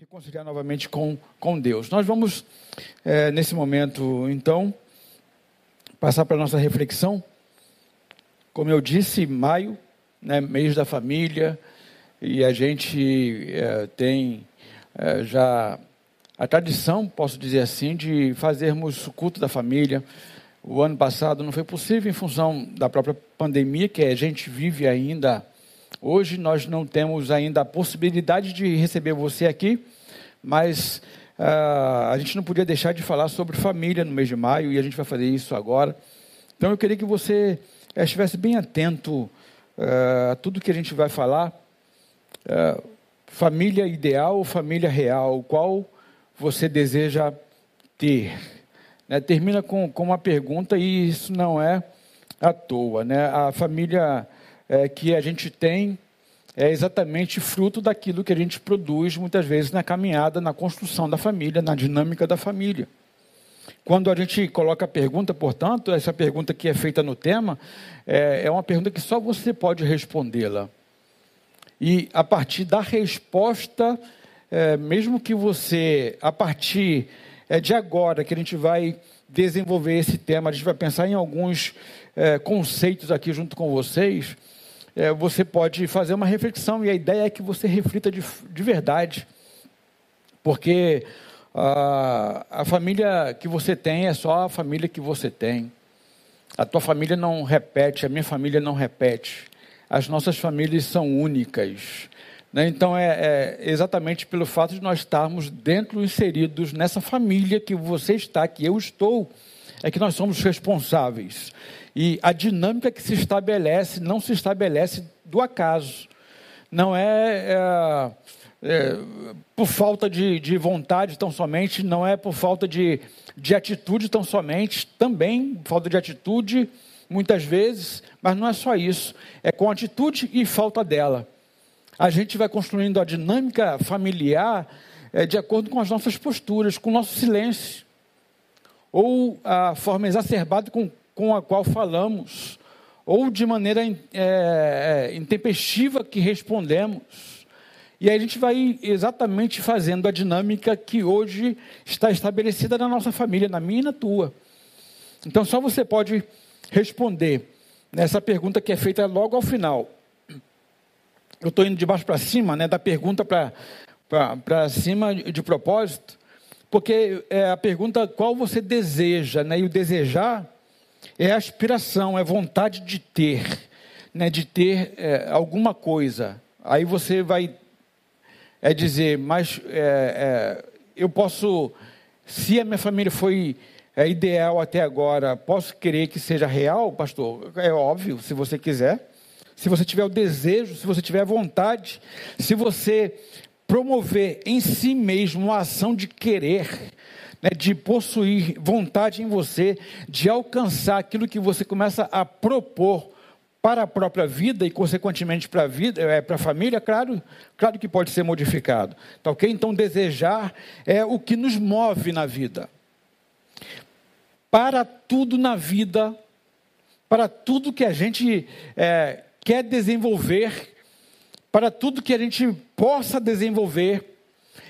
reconciliar novamente com, com Deus. Nós vamos, é, nesse momento, então, passar para a nossa reflexão. Como eu disse, maio, né, mês da família, e a gente é, tem é, já a tradição, posso dizer assim, de fazermos o culto da família. O ano passado não foi possível em função da própria pandemia que a gente vive ainda Hoje nós não temos ainda a possibilidade de receber você aqui, mas uh, a gente não podia deixar de falar sobre família no mês de maio e a gente vai fazer isso agora. Então eu queria que você eh, estivesse bem atento uh, a tudo que a gente vai falar. Uh, família ideal ou família real? Qual você deseja ter? Né, termina com, com uma pergunta e isso não é à toa. Né? A família é, que a gente tem é exatamente fruto daquilo que a gente produz muitas vezes na caminhada, na construção da família, na dinâmica da família. Quando a gente coloca a pergunta, portanto, essa pergunta que é feita no tema, é, é uma pergunta que só você pode respondê-la. E a partir da resposta, é, mesmo que você, a partir é, de agora, que a gente vai desenvolver esse tema, a gente vai pensar em alguns é, conceitos aqui junto com vocês é, você pode fazer uma reflexão e a ideia é que você reflita de, de verdade, porque a, a família que você tem é só a família que você tem. A tua família não repete, a minha família não repete. As nossas famílias são únicas. Né? Então, é, é, exatamente pelo fato de nós estarmos dentro, inseridos nessa família que você está, que eu estou, é que nós somos responsáveis. E a dinâmica que se estabelece não se estabelece do acaso. Não é, é, é por falta de, de, vontade tão somente, não é por falta de, de atitude tão somente, também falta de atitude muitas vezes, mas não é só isso. É com atitude e falta dela. A gente vai construindo a dinâmica familiar é, de acordo com as nossas posturas, com o nosso silêncio. Ou a forma exacerbada com com a qual falamos, ou de maneira é, é, intempestiva que respondemos. E aí a gente vai exatamente fazendo a dinâmica que hoje está estabelecida na nossa família, na minha e na tua. Então só você pode responder nessa pergunta que é feita logo ao final. Eu estou indo de baixo para cima, né, da pergunta para cima de propósito, porque é a pergunta qual você deseja, né, e o desejar é aspiração, é vontade de ter, né, de ter é, alguma coisa. Aí você vai é dizer, mas é, é, eu posso, se a minha família foi é, ideal até agora, posso querer que seja real, pastor? É óbvio, se você quiser. Se você tiver o desejo, se você tiver a vontade, se você promover em si mesmo uma ação de querer, né, de possuir vontade em você, de alcançar aquilo que você começa a propor para a própria vida e, consequentemente, para a vida, é, para a família, claro, claro que pode ser modificado. Tá ok? Então, desejar é o que nos move na vida. Para tudo na vida, para tudo que a gente é, quer desenvolver, para tudo que a gente possa desenvolver,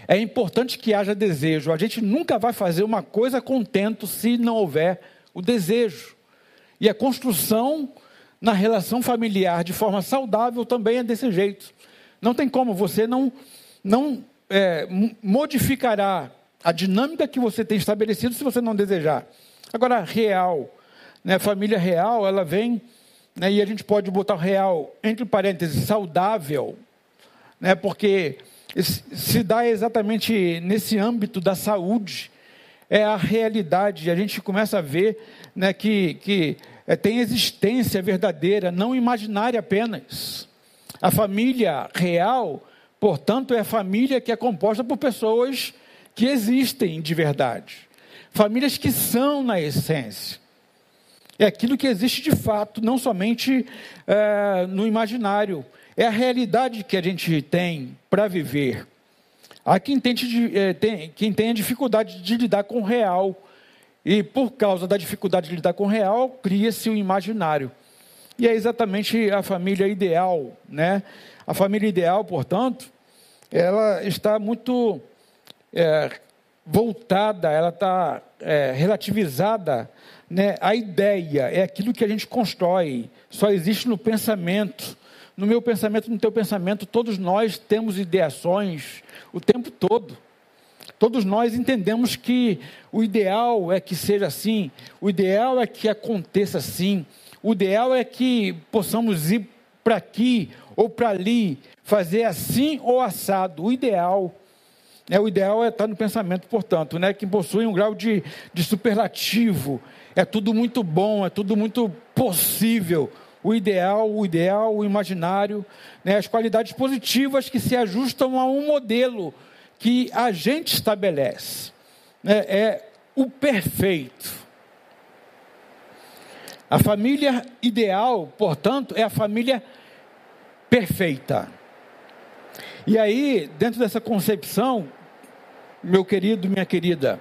é importante que haja desejo. A gente nunca vai fazer uma coisa contento se não houver o desejo. E a construção na relação familiar de forma saudável também é desse jeito. Não tem como, você não, não é, modificará a dinâmica que você tem estabelecido se você não desejar. Agora, real, né, família real, ela vem, né, e a gente pode botar real entre parênteses, saudável, né, porque se dá exatamente nesse âmbito da saúde. É a realidade. A gente começa a ver né, que, que é, tem existência verdadeira, não imaginária apenas. A família real, portanto, é a família que é composta por pessoas que existem de verdade. Famílias que são na essência. É aquilo que existe de fato, não somente é, no imaginário. É a realidade que a gente tem para viver. Há quem, tente, é, tem, quem dificuldade de lidar com o real. E por causa da dificuldade de lidar com o real, cria-se o imaginário. E é exatamente a família ideal, né? A família ideal, portanto, ela está muito é, voltada, ela está é, relativizada né, à ideia, é aquilo que a gente constrói, só existe no pensamento. No meu pensamento, no teu pensamento, todos nós temos ideações o tempo todo. Todos nós entendemos que o ideal é que seja assim, o ideal é que aconteça assim, o ideal é que possamos ir para aqui ou para ali, fazer assim ou assado. O ideal é o ideal é estar no pensamento, portanto, né, que possui um grau de, de superlativo. É tudo muito bom, é tudo muito possível o ideal, o ideal, o imaginário, né, as qualidades positivas que se ajustam a um modelo que a gente estabelece. Né, é o perfeito. A família ideal, portanto, é a família perfeita. E aí, dentro dessa concepção, meu querido, minha querida,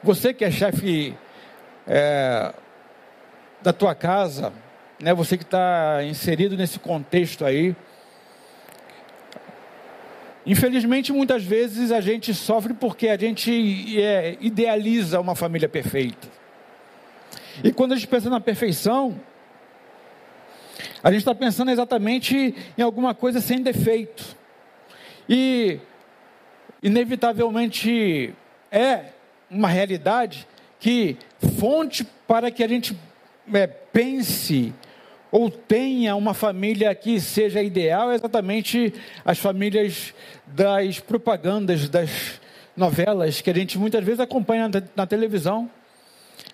você que é chefe é, da tua casa, né, você que está inserido nesse contexto aí. Infelizmente, muitas vezes a gente sofre porque a gente é, idealiza uma família perfeita. E quando a gente pensa na perfeição, a gente está pensando exatamente em alguma coisa sem defeito. E, inevitavelmente, é uma realidade que fonte para que a gente é, pense ou tenha uma família que seja ideal, é exatamente as famílias das propagandas, das novelas que a gente muitas vezes acompanha na televisão.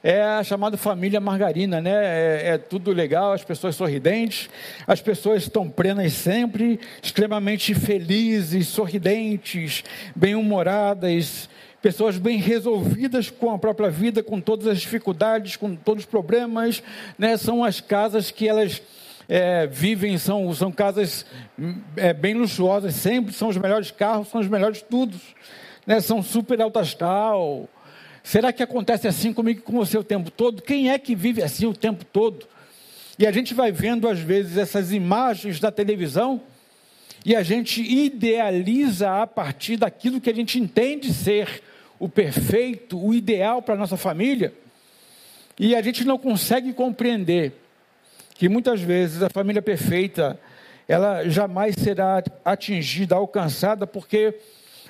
É a chamada família margarina, né? É, é tudo legal, as pessoas sorridentes, as pessoas estão plenas sempre, extremamente felizes, sorridentes, bem-humoradas, pessoas bem resolvidas com a própria vida, com todas as dificuldades, com todos os problemas, né? São as casas que elas é, vivem, são, são casas é, bem luxuosas, sempre são os melhores carros, são os melhores tudo, né? São super alto astral. Será que acontece assim comigo com você o tempo todo? Quem é que vive assim o tempo todo? E a gente vai vendo às vezes essas imagens da televisão e a gente idealiza a partir daquilo que a gente entende ser o perfeito, o ideal para a nossa família, e a gente não consegue compreender que muitas vezes a família perfeita ela jamais será atingida, alcançada, porque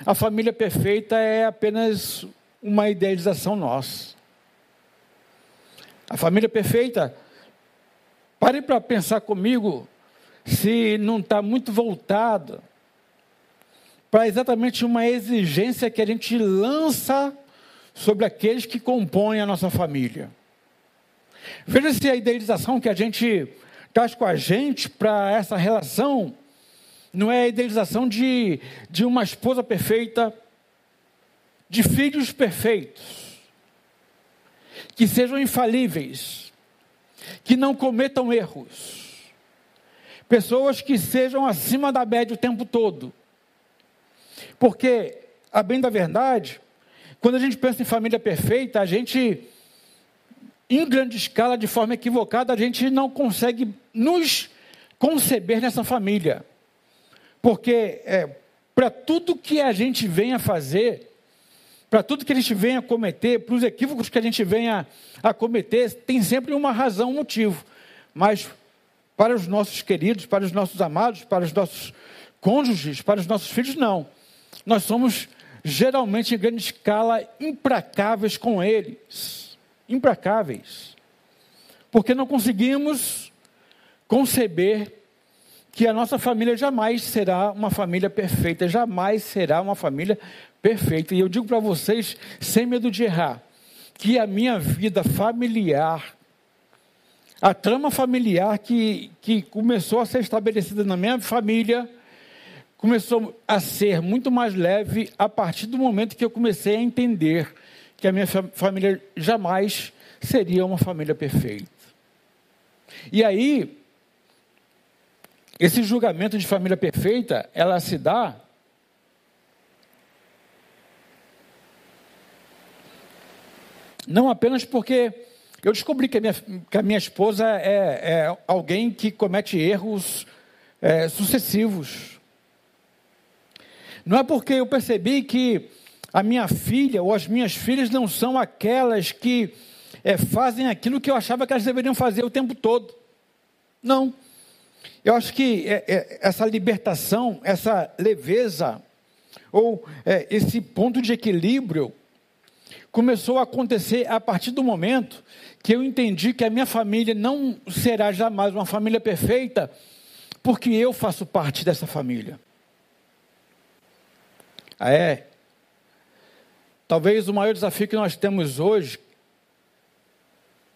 a família perfeita é apenas uma idealização nossa. A família perfeita, pare para pensar comigo se não está muito voltada para exatamente uma exigência que a gente lança sobre aqueles que compõem a nossa família. Veja se a idealização que a gente traz com a gente para essa relação não é a idealização de, de uma esposa perfeita, de filhos perfeitos, que sejam infalíveis, que não cometam erros, pessoas que sejam acima da média o tempo todo porque, a bem da verdade, quando a gente pensa em família perfeita, a gente, em grande escala, de forma equivocada, a gente não consegue nos conceber nessa família. Porque é, para tudo que a gente venha fazer, para tudo que a gente venha cometer, para os equívocos que a gente venha a cometer, tem sempre uma razão, um motivo. Mas para os nossos queridos, para os nossos amados, para os nossos cônjuges, para os nossos filhos, não nós somos geralmente em grande escala implacáveis com eles. Implacáveis. Porque não conseguimos conceber que a nossa família jamais será uma família perfeita, jamais será uma família perfeita. E eu digo para vocês, sem medo de errar, que a minha vida familiar, a trama familiar que, que começou a ser estabelecida na minha família, começou a ser muito mais leve a partir do momento que eu comecei a entender que a minha família jamais seria uma família perfeita. E aí, esse julgamento de família perfeita, ela se dá não apenas porque eu descobri que a minha, que a minha esposa é, é alguém que comete erros é, sucessivos. Não é porque eu percebi que a minha filha ou as minhas filhas não são aquelas que é, fazem aquilo que eu achava que elas deveriam fazer o tempo todo. Não. Eu acho que é, é, essa libertação, essa leveza, ou esse ponto de equilíbrio, começou a acontecer a partir do momento que eu entendi que a minha família não será jamais uma família perfeita, porque eu faço parte dessa família. Ah, é? Talvez o maior desafio que nós temos hoje,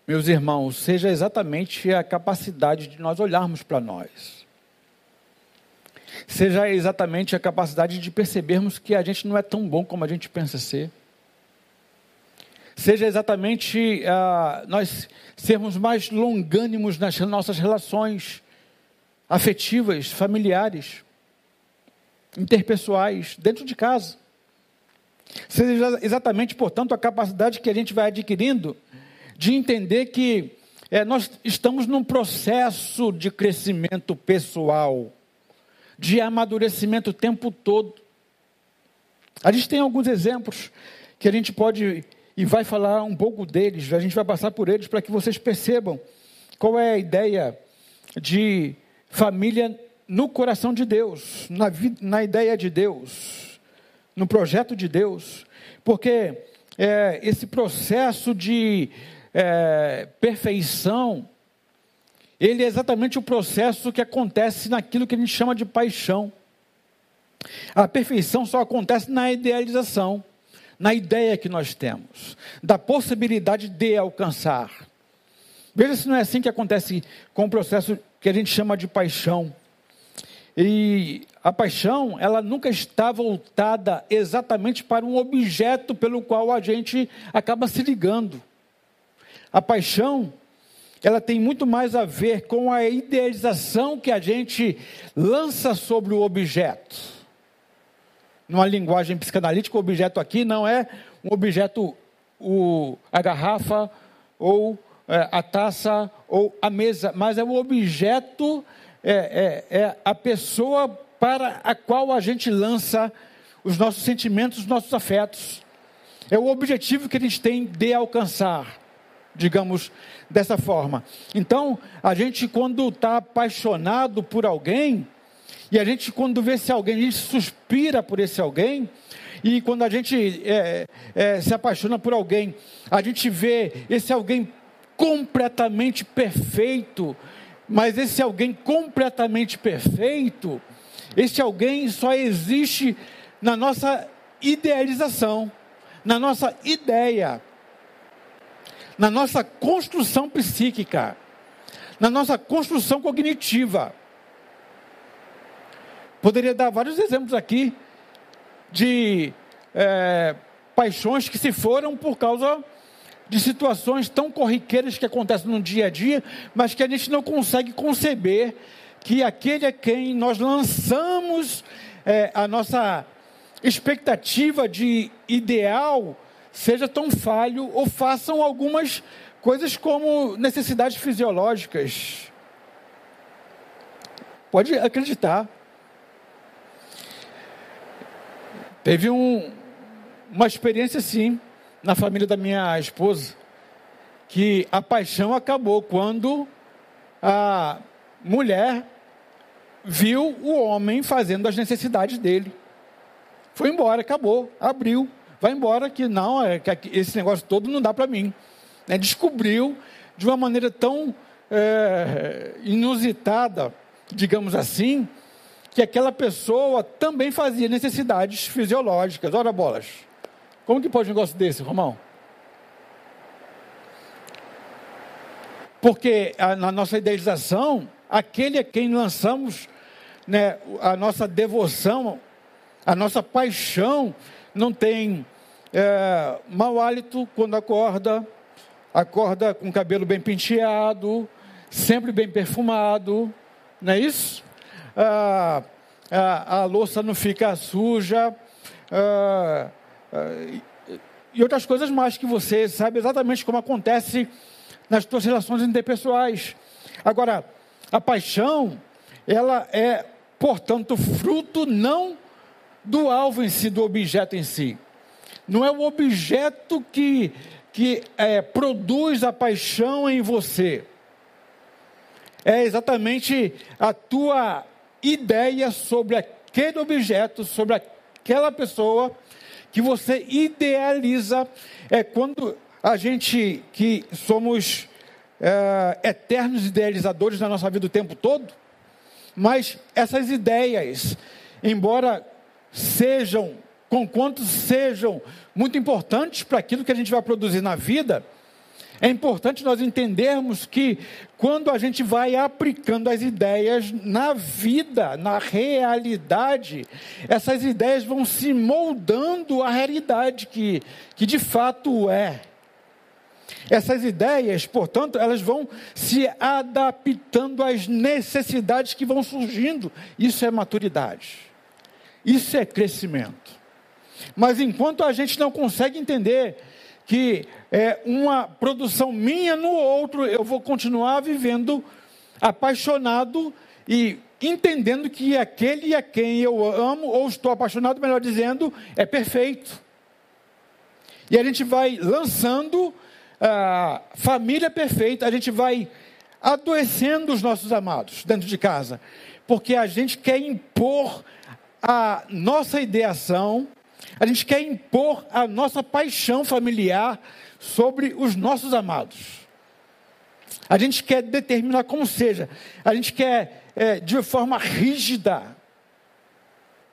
meus irmãos, seja exatamente a capacidade de nós olharmos para nós. Seja exatamente a capacidade de percebermos que a gente não é tão bom como a gente pensa ser. Seja exatamente uh, nós sermos mais longânimos nas nossas relações afetivas, familiares, interpessoais, dentro de casa. Seja exatamente, portanto, a capacidade que a gente vai adquirindo de entender que é, nós estamos num processo de crescimento pessoal, de amadurecimento o tempo todo. A gente tem alguns exemplos que a gente pode e vai falar um pouco deles, a gente vai passar por eles para que vocês percebam qual é a ideia de família no coração de Deus, na, na ideia de Deus no projeto de Deus, porque é, esse processo de é, perfeição, ele é exatamente o processo que acontece naquilo que a gente chama de paixão. A perfeição só acontece na idealização, na ideia que nós temos, da possibilidade de alcançar. Veja se não é assim que acontece com o processo que a gente chama de paixão. E a paixão, ela nunca está voltada exatamente para um objeto pelo qual a gente acaba se ligando. A paixão, ela tem muito mais a ver com a idealização que a gente lança sobre o objeto. Numa linguagem psicanalítica, o objeto aqui não é um objeto, o, a garrafa, ou é, a taça, ou a mesa, mas é o objeto é, é, é a pessoa para a qual a gente lança os nossos sentimentos, os nossos afetos. É o objetivo que a gente tem de alcançar, digamos dessa forma. Então, a gente, quando está apaixonado por alguém, e a gente, quando vê esse alguém, a gente suspira por esse alguém, e quando a gente é, é, se apaixona por alguém, a gente vê esse alguém completamente perfeito, mas esse alguém completamente perfeito, esse alguém só existe na nossa idealização, na nossa ideia, na nossa construção psíquica, na nossa construção cognitiva. Poderia dar vários exemplos aqui de é, paixões que se foram por causa de situações tão corriqueiras que acontecem no dia a dia, mas que a gente não consegue conceber que aquele a quem nós lançamos é, a nossa expectativa de ideal seja tão falho ou façam algumas coisas como necessidades fisiológicas. Pode acreditar. Teve um, uma experiência assim na família da minha esposa, que a paixão acabou quando a mulher viu o homem fazendo as necessidades dele. Foi embora, acabou, abriu, vai embora, que não, é, que esse negócio todo não dá para mim. Né? Descobriu de uma maneira tão é, inusitada, digamos assim, que aquela pessoa também fazia necessidades fisiológicas. Ora bolas. Como que pode um negócio desse, Romão? Porque a, na nossa idealização, aquele a quem lançamos né, a nossa devoção, a nossa paixão, não tem é, mau hálito quando acorda, acorda com o cabelo bem penteado, sempre bem perfumado, não é isso? Ah, a, a louça não fica suja. Ah, e outras coisas mais que você sabe exatamente como acontece nas suas relações interpessoais. Agora, a paixão, ela é, portanto, fruto não do alvo em si, do objeto em si, não é o objeto que, que é, produz a paixão em você. É exatamente a tua ideia sobre aquele objeto, sobre aquela pessoa que você idealiza. É quando a gente que somos é, eternos idealizadores na nossa vida o tempo todo, mas essas ideias, embora sejam, com quanto sejam muito importantes para aquilo que a gente vai produzir na vida, é importante nós entendermos que quando a gente vai aplicando as ideias na vida, na realidade, essas ideias vão se moldando à realidade que, que de fato é. Essas ideias, portanto, elas vão se adaptando às necessidades que vão surgindo. Isso é maturidade. Isso é crescimento. Mas enquanto a gente não consegue entender que é uma produção minha no outro, eu vou continuar vivendo apaixonado e entendendo que aquele a quem eu amo, ou estou apaixonado, melhor dizendo, é perfeito. E a gente vai lançando a família perfeita, a gente vai adoecendo os nossos amados dentro de casa, porque a gente quer impor a nossa ideação, a gente quer impor a nossa paixão familiar sobre os nossos amados. A gente quer determinar como seja, a gente quer é, de forma rígida.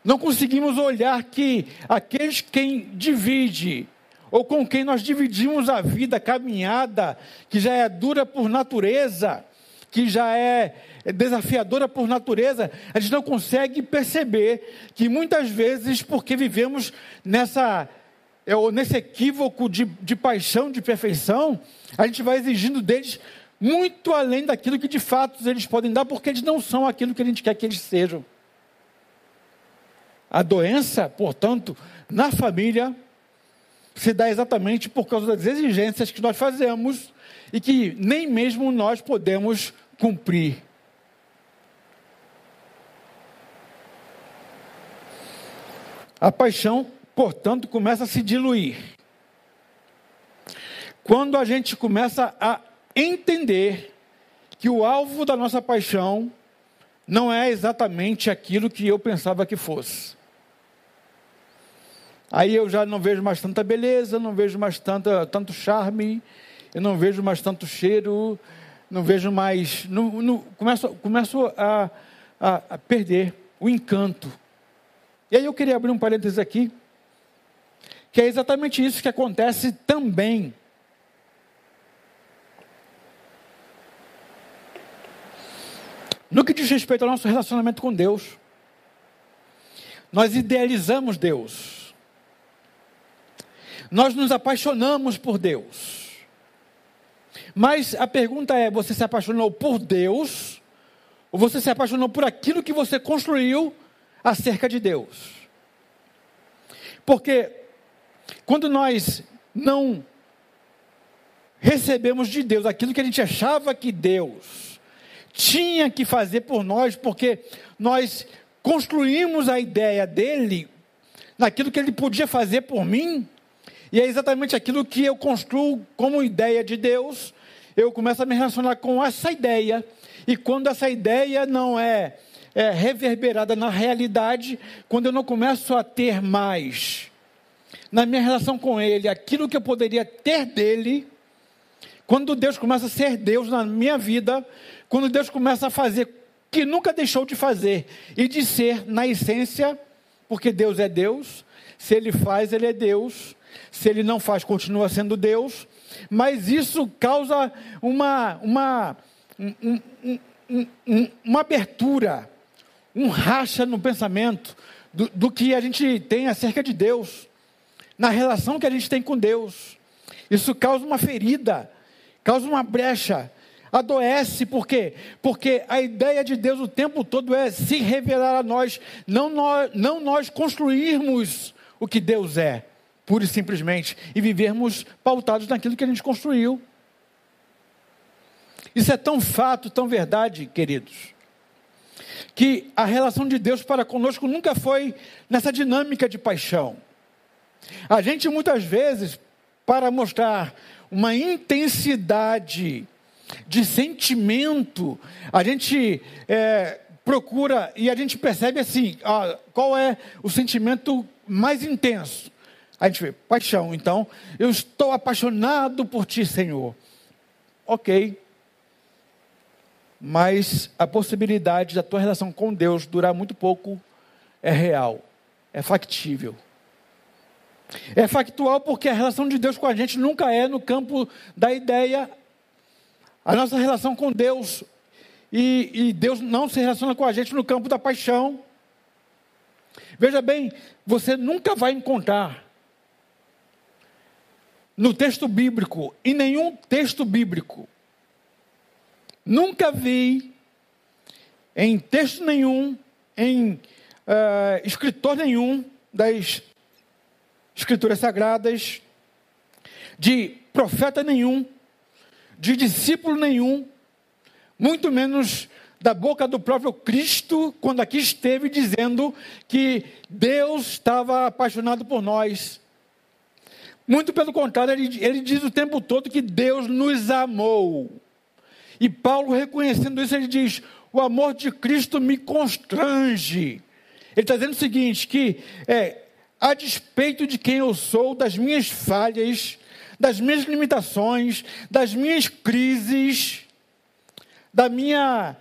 Não conseguimos olhar que aqueles quem divide ou com quem nós dividimos a vida, a caminhada, que já é dura por natureza, que já é desafiadora por natureza, a gente não consegue perceber que muitas vezes, porque vivemos nessa é, nesse equívoco de, de paixão, de perfeição, a gente vai exigindo deles muito além daquilo que de fato eles podem dar, porque eles não são aquilo que a gente quer que eles sejam. A doença, portanto, na família, se dá exatamente por causa das exigências que nós fazemos e que nem mesmo nós podemos cumprir. A paixão, portanto, começa a se diluir. Quando a gente começa a entender que o alvo da nossa paixão não é exatamente aquilo que eu pensava que fosse. Aí eu já não vejo mais tanta beleza, não vejo mais tanta, tanto charme, eu não vejo mais tanto cheiro, não vejo mais. Não, não, começo começo a, a, a perder o encanto. E aí eu queria abrir um parênteses aqui, que é exatamente isso que acontece também. No que diz respeito ao nosso relacionamento com Deus, nós idealizamos Deus. Nós nos apaixonamos por Deus. Mas a pergunta é: você se apaixonou por Deus? Ou você se apaixonou por aquilo que você construiu acerca de Deus? Porque quando nós não recebemos de Deus aquilo que a gente achava que Deus tinha que fazer por nós, porque nós construímos a ideia dele naquilo que ele podia fazer por mim, e é exatamente aquilo que eu construo como ideia de Deus. Eu começo a me relacionar com essa ideia. E quando essa ideia não é, é reverberada na realidade, quando eu não começo a ter mais na minha relação com Ele aquilo que eu poderia ter dele, quando Deus começa a ser Deus na minha vida, quando Deus começa a fazer que nunca deixou de fazer e de ser na essência, porque Deus é Deus, se Ele faz, Ele é Deus. Se ele não faz, continua sendo Deus. Mas isso causa uma, uma, um, um, um, uma abertura, um racha no pensamento do, do que a gente tem acerca de Deus, na relação que a gente tem com Deus. Isso causa uma ferida, causa uma brecha, adoece, por quê? Porque a ideia de Deus o tempo todo é se revelar a nós, não nós, não nós construirmos o que Deus é pura e simplesmente, e vivermos pautados naquilo que a gente construiu. Isso é tão fato, tão verdade, queridos, que a relação de Deus para conosco nunca foi nessa dinâmica de paixão. A gente muitas vezes, para mostrar uma intensidade de sentimento, a gente é, procura e a gente percebe assim, qual é o sentimento mais intenso. A gente vê paixão. Então, eu estou apaixonado por ti, Senhor. Ok. Mas a possibilidade da tua relação com Deus durar muito pouco é real, é factível. É factual porque a relação de Deus com a gente nunca é no campo da ideia. A nossa relação com Deus e, e, Deus não se relaciona com a gente no campo da paixão. Veja bem, você nunca vai encontrar no texto bíblico, em nenhum texto bíblico, nunca vi em texto nenhum, em uh, escritor nenhum das escrituras sagradas, de profeta nenhum, de discípulo nenhum, muito menos da boca do próprio Cristo, quando aqui esteve dizendo que Deus estava apaixonado por nós. Muito pelo contrário, ele, ele diz o tempo todo que Deus nos amou. E Paulo, reconhecendo isso, ele diz: o amor de Cristo me constrange. Ele está dizendo o seguinte: que é, a despeito de quem eu sou, das minhas falhas, das minhas limitações, das minhas crises, da minha,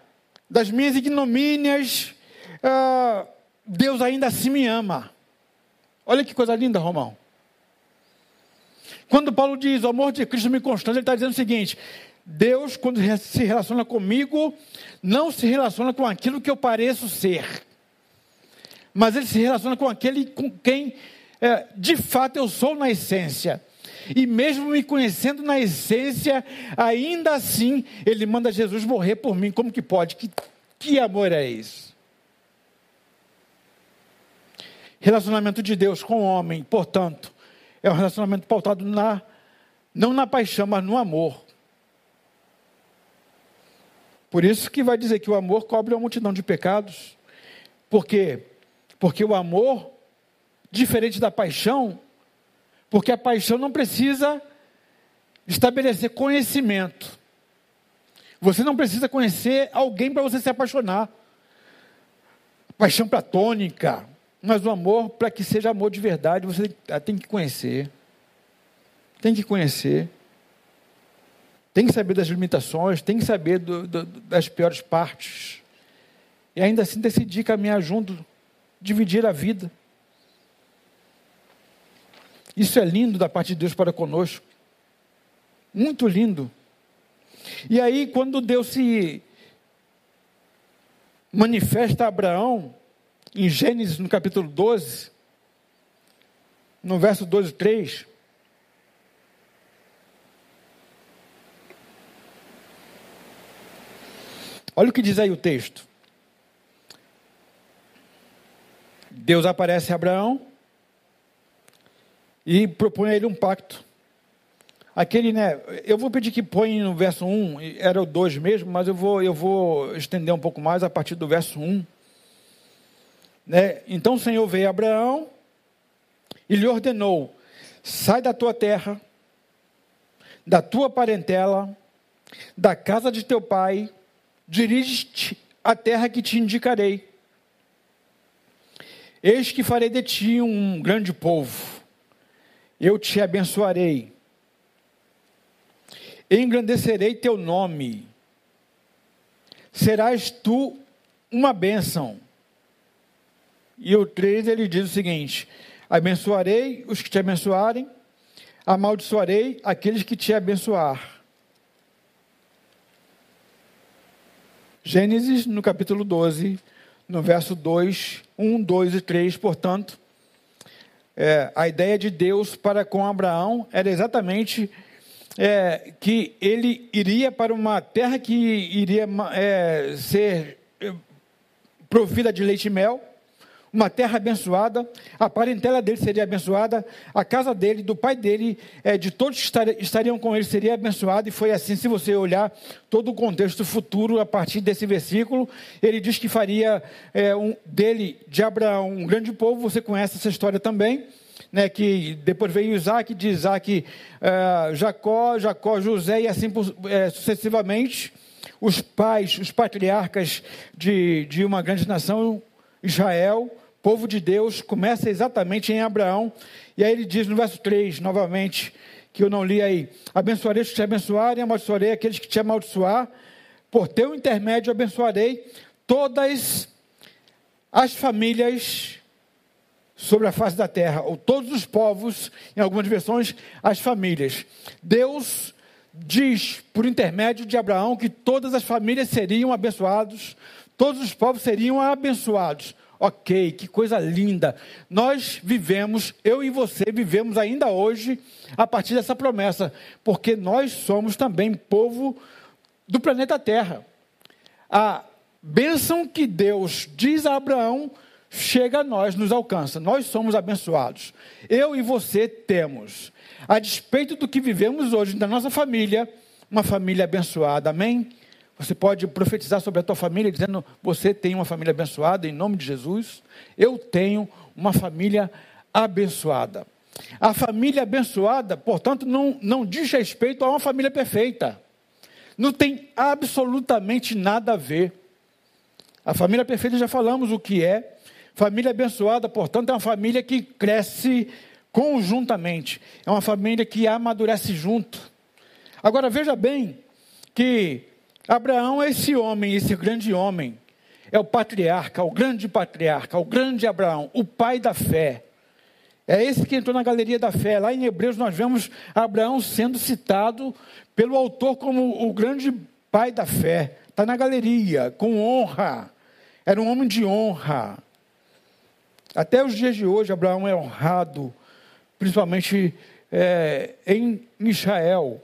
das minhas ignomínias, uh, Deus ainda assim me ama. Olha que coisa linda, Romão. Quando Paulo diz, o amor de Cristo me constrange, ele está dizendo o seguinte: Deus, quando se relaciona comigo, não se relaciona com aquilo que eu pareço ser mas ele se relaciona com aquele com quem é, de fato eu sou na essência. E mesmo me conhecendo na essência, ainda assim, ele manda Jesus morrer por mim. Como que pode? Que, que amor é esse? Relacionamento de Deus com o homem, portanto, é um relacionamento pautado na, não na paixão, mas no amor. Por isso que vai dizer que o amor cobre uma multidão de pecados. Por quê? Porque o amor, diferente da paixão, porque a paixão não precisa estabelecer conhecimento. Você não precisa conhecer alguém para você se apaixonar. Paixão platônica, mas o amor, para que seja amor de verdade, você tem que conhecer. Tem que conhecer. Tem que saber das limitações, tem que saber do, do, das piores partes. E ainda assim decidir caminhar junto dividir a vida. Isso é lindo da parte de Deus para conosco. Muito lindo. E aí, quando Deus se manifesta a Abraão, em Gênesis, no capítulo 12, no verso 12 e 3. Olha o que diz aí o texto. Deus aparece a Abraão e propõe a ele um pacto. Aquele, né, eu vou pedir que põe no verso 1, era o 2 mesmo, mas eu vou, eu vou estender um pouco mais a partir do verso 1. Né? Então o Senhor veio a Abraão e lhe ordenou: sai da tua terra, da tua parentela, da casa de teu pai, dirige-te à terra que te indicarei. Eis que farei de ti um grande povo, eu te abençoarei, engrandecerei teu nome, serás tu uma bênção. E o 3 ele diz o seguinte: abençoarei os que te abençoarem, amaldiçoarei aqueles que te abençoar. Gênesis, no capítulo 12, no verso 2, 1, 2 e 3, portanto, é, a ideia de Deus para com Abraão era exatamente é, que ele iria para uma terra que iria é, ser é, provida de leite e mel, uma terra abençoada, a parentela dele seria abençoada, a casa dele, do pai dele, é, de todos que estariam com ele seria abençoada, e foi assim, se você olhar todo o contexto futuro a partir desse versículo, ele diz que faria é, um, dele, de Abraão, um grande povo, você conhece essa história também, né, que depois veio Isaac, de Isaac, uh, Jacó, Jacó, José e assim uh, sucessivamente. Os pais, os patriarcas de, de uma grande nação, Israel, povo de Deus, começa exatamente em Abraão. E aí ele diz no verso 3, novamente, que eu não li aí: Abençoarei os que te abençoarem, amaldiçoarei aqueles que te amaldiçoar. Por teu intermédio abençoarei todas as famílias sobre a face da terra, ou todos os povos, em algumas versões, as famílias. Deus diz, por intermédio de Abraão, que todas as famílias seriam abençoados, todos os povos seriam abençoados. Ok, que coisa linda. Nós vivemos, eu e você vivemos ainda hoje a partir dessa promessa, porque nós somos também povo do planeta Terra. A bênção que Deus diz a Abraão chega a nós, nos alcança. Nós somos abençoados. Eu e você temos, a despeito do que vivemos hoje da nossa família, uma família abençoada. Amém? Você pode profetizar sobre a tua família dizendo: você tem uma família abençoada em nome de Jesus. Eu tenho uma família abençoada. A família abençoada, portanto, não, não diz respeito a uma família perfeita. Não tem absolutamente nada a ver. A família perfeita já falamos o que é. Família abençoada, portanto, é uma família que cresce conjuntamente. É uma família que amadurece junto. Agora veja bem que Abraão é esse homem, esse grande homem. É o patriarca, o grande patriarca, o grande Abraão, o pai da fé. É esse que entrou na galeria da fé. Lá em Hebreus nós vemos Abraão sendo citado pelo autor como o grande pai da fé. Está na galeria, com honra. Era um homem de honra. Até os dias de hoje, Abraão é honrado, principalmente é, em Israel,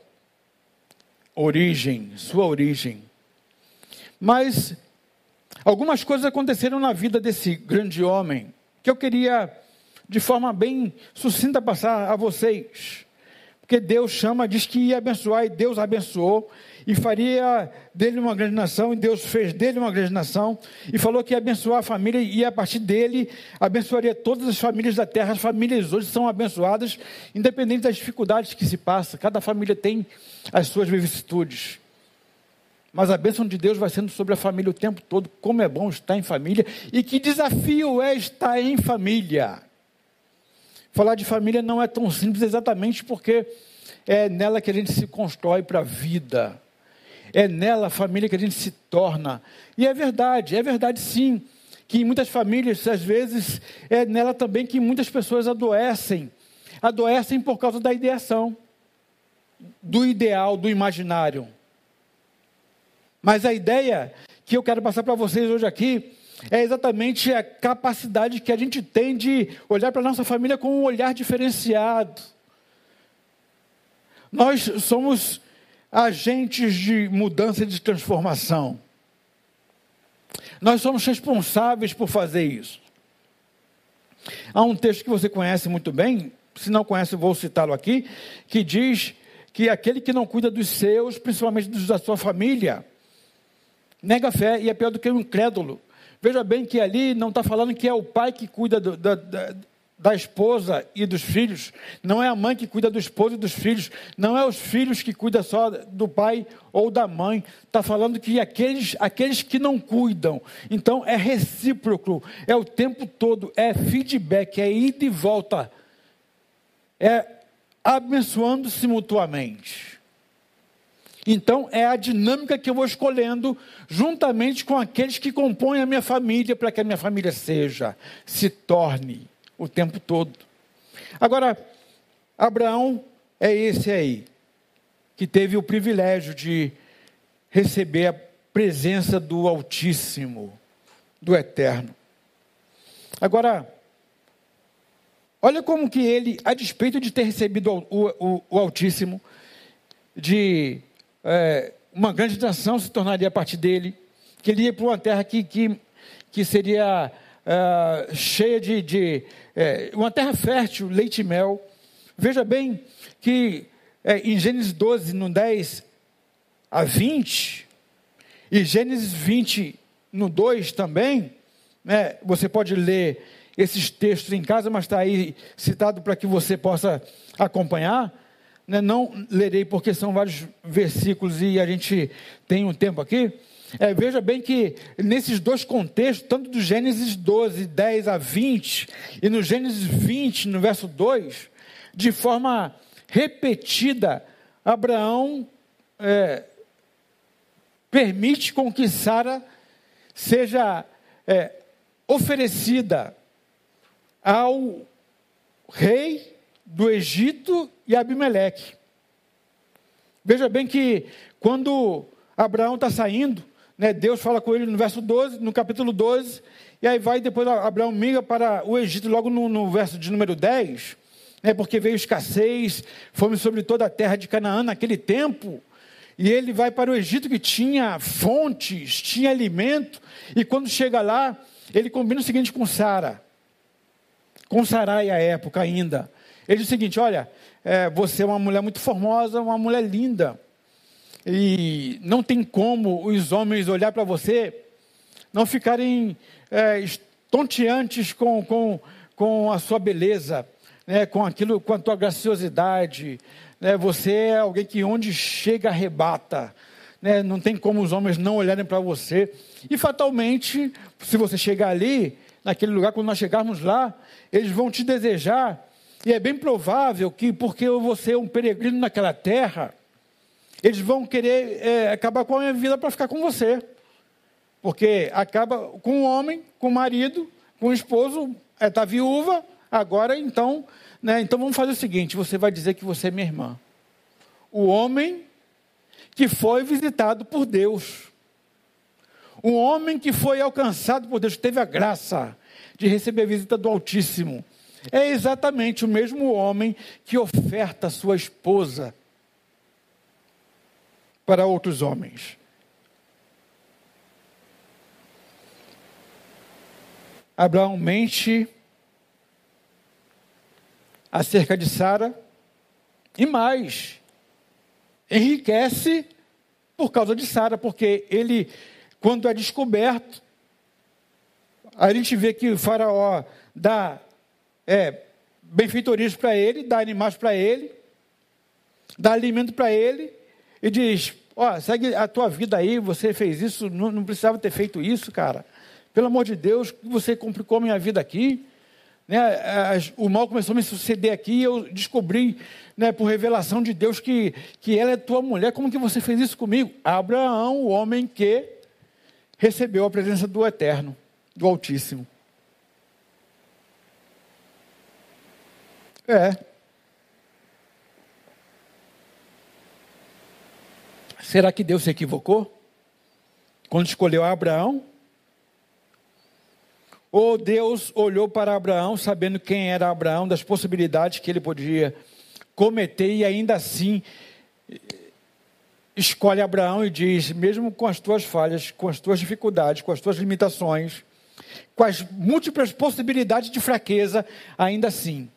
origem, sua origem. Mas algumas coisas aconteceram na vida desse grande homem que eu queria, de forma bem sucinta, passar a vocês. Porque Deus chama, diz que ia abençoar, e Deus abençoou, e faria dele uma grande nação, e Deus fez dele uma grande nação, e falou que ia abençoar a família, e a partir dele abençoaria todas as famílias da terra. As famílias hoje são abençoadas, independente das dificuldades que se passa, cada família tem as suas vicissitudes. Mas a bênção de Deus vai sendo sobre a família o tempo todo, como é bom estar em família, e que desafio é estar em família. Falar de família não é tão simples exatamente porque é nela que a gente se constrói para a vida. É nela a família que a gente se torna. E é verdade, é verdade sim, que em muitas famílias, às vezes, é nela também que muitas pessoas adoecem. Adoecem por causa da ideação, do ideal, do imaginário. Mas a ideia que eu quero passar para vocês hoje aqui é exatamente a capacidade que a gente tem de olhar para a nossa família com um olhar diferenciado. Nós somos agentes de mudança e de transformação. Nós somos responsáveis por fazer isso. Há um texto que você conhece muito bem, se não conhece, vou citá-lo aqui, que diz que aquele que não cuida dos seus, principalmente dos da sua família, nega a fé e é pior do que um incrédulo. Veja bem que ali não está falando que é o pai que cuida do, da, da, da, esposa e dos filhos, não é a mãe que cuida do esposo e dos filhos, não é os filhos que cuidam só do pai ou da mãe. Está falando que aqueles, aqueles que não cuidam. Então é recíproco, é o tempo todo, é feedback, é ida e volta, é abençoando-se mutuamente. Então, é a dinâmica que eu vou escolhendo, juntamente com aqueles que compõem a minha família, para que a minha família seja, se torne o tempo todo. Agora, Abraão é esse aí, que teve o privilégio de receber a presença do Altíssimo, do Eterno. Agora, olha como que ele, a despeito de ter recebido o, o, o Altíssimo, de é, uma grande nação se tornaria a partir dele, que ele ia para uma terra que, que, que seria é, cheia de, de é, uma terra fértil, leite e mel. Veja bem que é, em Gênesis 12, no 10 a 20, e Gênesis 20, no 2 também, né, você pode ler esses textos em casa, mas está aí citado para que você possa acompanhar. Né? Não lerei porque são vários versículos e a gente tem um tempo aqui. É, veja bem que nesses dois contextos, tanto do Gênesis 12, 10 a 20, e no Gênesis 20, no verso 2, de forma repetida, Abraão é, permite com que Sara seja é, oferecida ao rei do Egito e Abimeleque. Veja bem que quando Abraão está saindo, né, Deus fala com ele no verso 12, no capítulo 12, e aí vai depois Abraão migra para o Egito, logo no, no verso de número 10, né, porque veio escassez, fome sobre toda a terra de Canaã naquele tempo, e ele vai para o Egito que tinha fontes, tinha alimento, e quando chega lá, ele combina o seguinte com Sara, com Sarai à época ainda. Ele diz o seguinte: olha, é, você é uma mulher muito formosa, uma mulher linda, e não tem como os homens olhar para você, não ficarem é, estonteantes com, com, com a sua beleza, né, com aquilo, com a tua graciosidade. Né, você é alguém que onde chega arrebata. Né, não tem como os homens não olharem para você. E fatalmente, se você chegar ali, naquele lugar, quando nós chegarmos lá, eles vão te desejar. E é bem provável que, porque você é um peregrino naquela terra, eles vão querer é, acabar com a minha vida para ficar com você. Porque acaba com o homem, com o marido, com o esposo, está é, tá viúva, agora então, né, então vamos fazer o seguinte: você vai dizer que você é minha irmã. O homem que foi visitado por Deus. Um homem que foi alcançado por Deus, teve a graça de receber a visita do Altíssimo. É exatamente o mesmo homem que oferta a sua esposa para outros homens. Abraão mente acerca de Sara e mais, enriquece por causa de Sara, porque ele, quando é descoberto, a gente vê que o faraó dá é, benfeitorias para ele, dá animais para ele, dá alimento para ele, e diz: Ó, oh, segue a tua vida aí, você fez isso, não, não, precisava ter feito isso, cara. Pelo amor de Deus, você complicou minha vida aqui. Né, o mal começou a me suceder aqui e eu descobri, né, por revelação de Deus, que, que ela é tua mulher. Como que você fez isso comigo? Abraão, o homem que recebeu a presença do Eterno, do Altíssimo. É, Será que Deus se equivocou? Quando escolheu Abraão? Ou Deus olhou para Abraão, sabendo quem era Abraão, das possibilidades que ele podia cometer, e ainda assim escolhe Abraão e diz: mesmo com as tuas falhas, com as tuas dificuldades, com as tuas limitações, com as múltiplas possibilidades de fraqueza, ainda assim,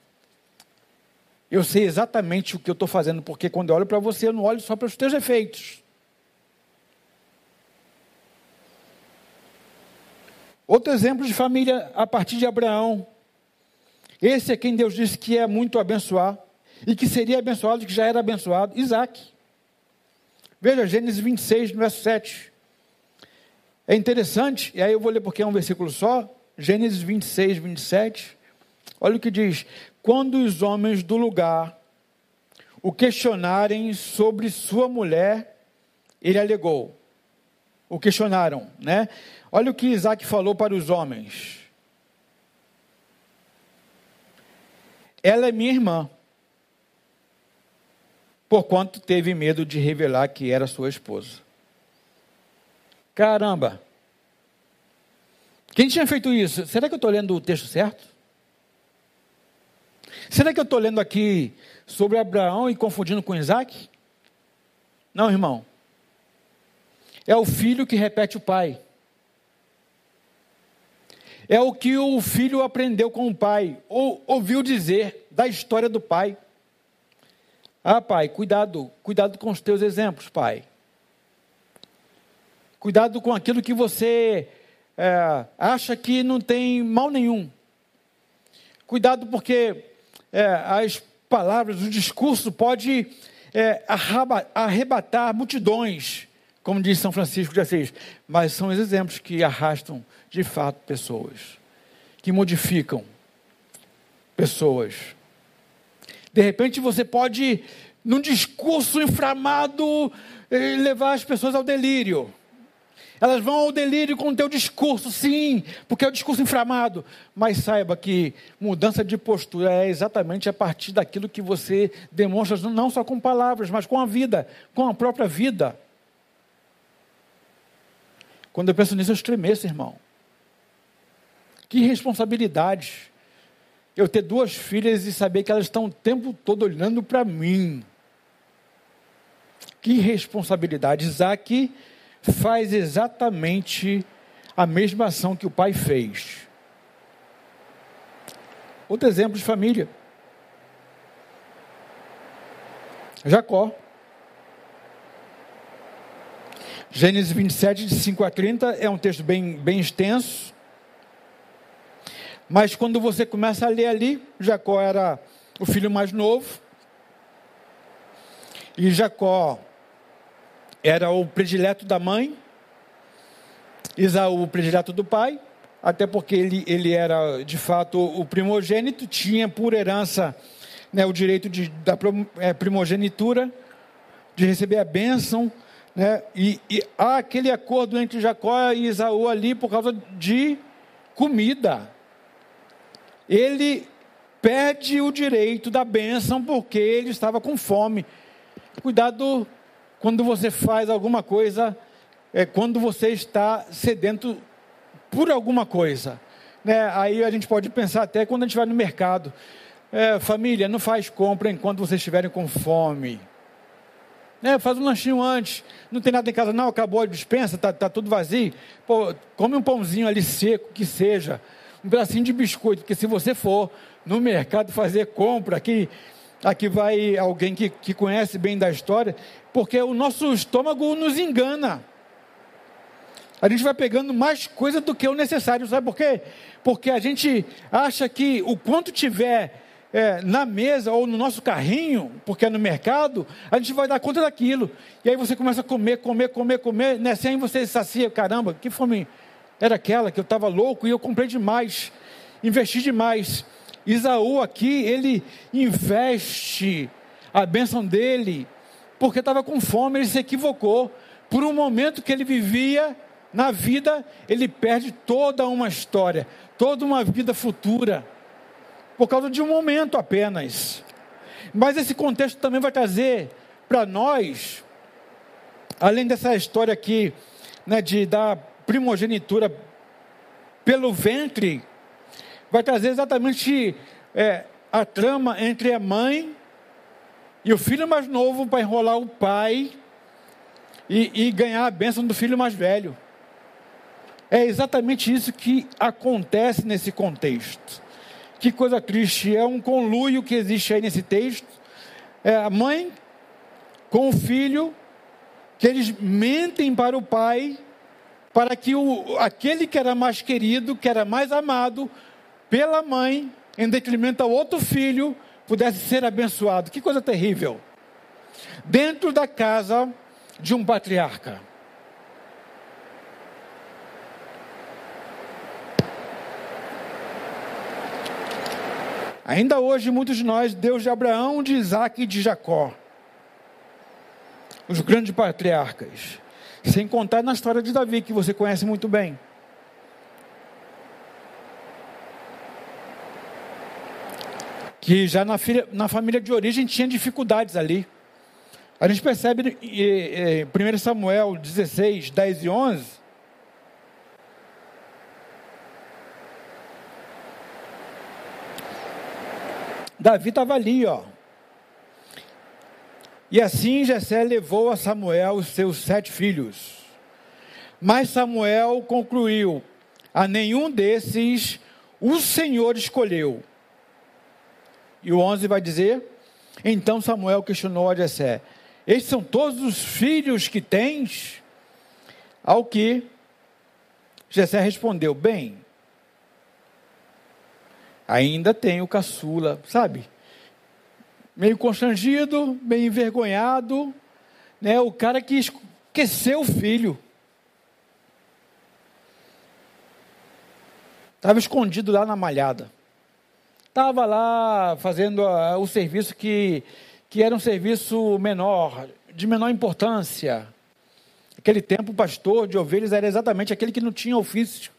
eu sei exatamente o que eu estou fazendo, porque quando eu olho para você, eu não olho só para os teus efeitos. Outro exemplo de família a partir de Abraão. Esse é quem Deus disse que é muito abençoar e que seria abençoado, que já era abençoado, Isaac. Veja, Gênesis 26, verso 7. É interessante, e aí eu vou ler porque é um versículo só, Gênesis 26, 27. Olha o que diz: Quando os homens do lugar o questionarem sobre sua mulher, ele alegou. O questionaram, né? Olha o que Isaac falou para os homens. Ela é minha irmã, porquanto teve medo de revelar que era sua esposa. Caramba! Quem tinha feito isso? Será que eu estou lendo o texto certo? Será que eu estou lendo aqui sobre Abraão e confundindo com Isaac? Não, irmão. É o filho que repete o pai. É o que o filho aprendeu com o pai, ou ouviu dizer da história do pai. Ah, pai, cuidado, cuidado com os teus exemplos, pai. Cuidado com aquilo que você é, acha que não tem mal nenhum. Cuidado porque é, as palavras, o discurso pode é, arrebatar multidões, como diz São Francisco de Assis, mas são os exemplos que arrastam de fato pessoas, que modificam pessoas. De repente você pode, num discurso inflamado, eh, levar as pessoas ao delírio. Elas vão ao delírio com o teu discurso, sim, porque é o discurso inflamado. Mas saiba que mudança de postura é exatamente a partir daquilo que você demonstra, não só com palavras, mas com a vida, com a própria vida. Quando eu penso nisso, eu estremeço, irmão. Que responsabilidade. Eu ter duas filhas e saber que elas estão o tempo todo olhando para mim. Que responsabilidade. Isaac faz exatamente a mesma ação que o pai fez. Outro exemplo de família. Jacó. Gênesis 27, de 5 a 30, é um texto bem, bem extenso. Mas quando você começa a ler ali, Jacó era o filho mais novo. E Jacó era o predileto da mãe, Isaú o predileto do pai, até porque ele, ele era de fato o primogênito, tinha por herança né, o direito de, da é, primogenitura, de receber a bênção, né, e, e há aquele acordo entre Jacó e Isaú ali por causa de comida. Ele perde o direito da bênção porque ele estava com fome. Cuidado quando você faz alguma coisa, é quando você está sedento por alguma coisa. Né? Aí a gente pode pensar até quando a gente vai no mercado. É, família, não faz compra enquanto vocês estiverem com fome. É, faz um lanchinho antes. Não tem nada em casa, não. Acabou a dispensa, está tá tudo vazio. Pô, come um pãozinho ali seco, que seja. Um pedacinho de biscoito. Porque se você for no mercado fazer compra, aqui, aqui vai alguém que, que conhece bem da história, porque o nosso estômago nos engana. A gente vai pegando mais coisa do que o necessário, sabe por quê? Porque a gente acha que o quanto tiver é, na mesa ou no nosso carrinho, porque é no mercado, a gente vai dar conta daquilo. E aí você começa a comer, comer, comer, comer, né? Assim você sacia, caramba, que fome era aquela que eu estava louco e eu comprei demais, investi demais. Isaú aqui, ele investe a bênção dele, porque estava com fome, ele se equivocou. Por um momento que ele vivia na vida, ele perde toda uma história, toda uma vida futura, por causa de um momento apenas. Mas esse contexto também vai trazer para nós, além dessa história aqui, né, de da primogenitura pelo ventre, vai trazer exatamente é, a trama entre a mãe e o filho mais novo para enrolar o pai e, e ganhar a bênção do filho mais velho. É exatamente isso que acontece nesse contexto. Que coisa triste, é um conluio que existe aí nesse texto. É a mãe com o filho, que eles mentem para o pai, para que o, aquele que era mais querido, que era mais amado pela mãe, em detrimento ao outro filho, pudesse ser abençoado. Que coisa terrível. Dentro da casa de um patriarca. Ainda hoje, muitos de nós, Deus de Abraão, de Isaac e de Jacó. Os grandes patriarcas. Sem contar na história de Davi, que você conhece muito bem. Que já na, filha, na família de origem tinha dificuldades ali. A gente percebe em 1 Samuel 16, 10 e 11. Davi estava ali, ó. E assim Jessé levou a Samuel os seus sete filhos. Mas Samuel concluiu: a nenhum desses o Senhor escolheu. E o 11 vai dizer: Então Samuel questionou a Jessé: Estes são todos os filhos que tens? Ao que Jessé respondeu: Bem, ainda tem o caçula, sabe? Meio constrangido, meio envergonhado, né? O cara que esqueceu o filho. Estava escondido lá na malhada. Estava lá fazendo a, o serviço que, que era um serviço menor, de menor importância. Aquele tempo, o pastor de ovelhas era exatamente aquele que não tinha ofício.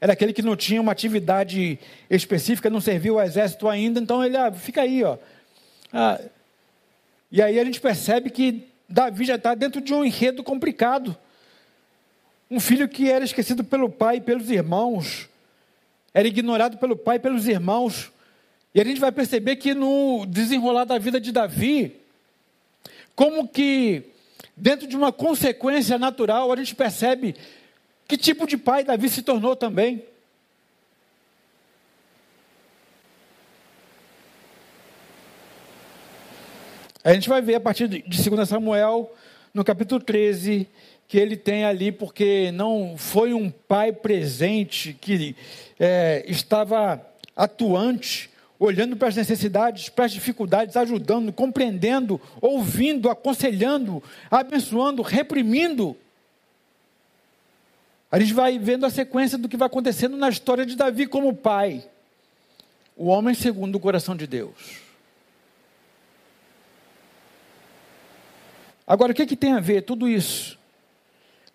Era aquele que não tinha uma atividade específica, não serviu ao exército ainda, então ele, ah, fica aí, ó. Ah, e aí a gente percebe que Davi já está dentro de um enredo complicado. Um filho que era esquecido pelo pai e pelos irmãos, era ignorado pelo pai e pelos irmãos. E a gente vai perceber que no desenrolar da vida de Davi, como que dentro de uma consequência natural, a gente percebe que tipo de pai Davi se tornou também. A gente vai ver a partir de 2 Samuel, no capítulo 13, que ele tem ali, porque não foi um pai presente que é, estava atuante, olhando para as necessidades, para as dificuldades, ajudando, compreendendo, ouvindo, aconselhando, abençoando, reprimindo. A gente vai vendo a sequência do que vai acontecendo na história de Davi como pai, o homem segundo o coração de Deus. Agora, o que, que tem a ver tudo isso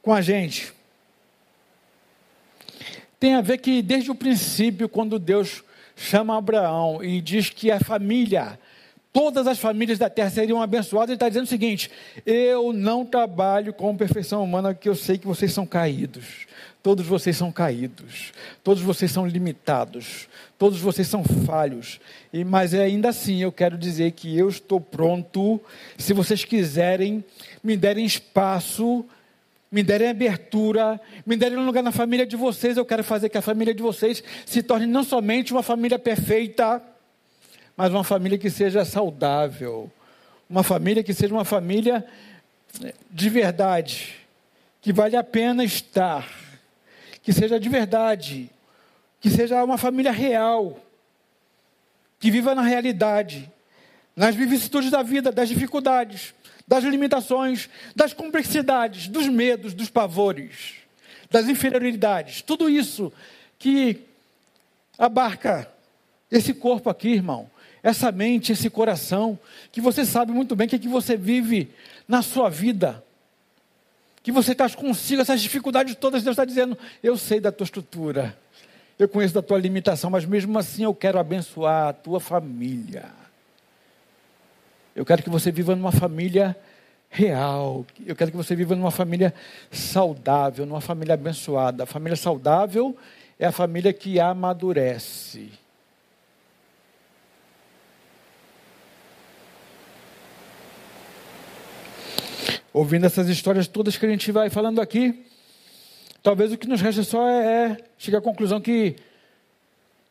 com a gente. Tem a ver que desde o princípio, quando Deus chama Abraão e diz que a família, todas as famílias da terra seriam abençoadas, ele está dizendo o seguinte: eu não trabalho com perfeição humana, porque eu sei que vocês são caídos. Todos vocês são caídos, todos vocês são limitados, todos vocês são falhos. E mas ainda assim eu quero dizer que eu estou pronto, se vocês quiserem me derem espaço me derem abertura, me derem um lugar na família de vocês. Eu quero fazer que a família de vocês se torne não somente uma família perfeita, mas uma família que seja saudável, uma família que seja uma família de verdade, que vale a pena estar, que seja de verdade, que seja uma família real, que viva na realidade, nas vicissitudes da vida, das dificuldades, das limitações, das complexidades, dos medos, dos pavores, das inferioridades, tudo isso que abarca esse corpo aqui, irmão, essa mente, esse coração, que você sabe muito bem que, é que você vive na sua vida, que você está consigo, essas dificuldades todas, Deus está dizendo: eu sei da tua estrutura, eu conheço da tua limitação, mas mesmo assim eu quero abençoar a tua família. Eu quero que você viva numa família real. Eu quero que você viva numa família saudável, numa família abençoada. A família saudável é a família que amadurece. Ouvindo essas histórias todas que a gente vai falando aqui, talvez o que nos resta só é, é chegar à conclusão que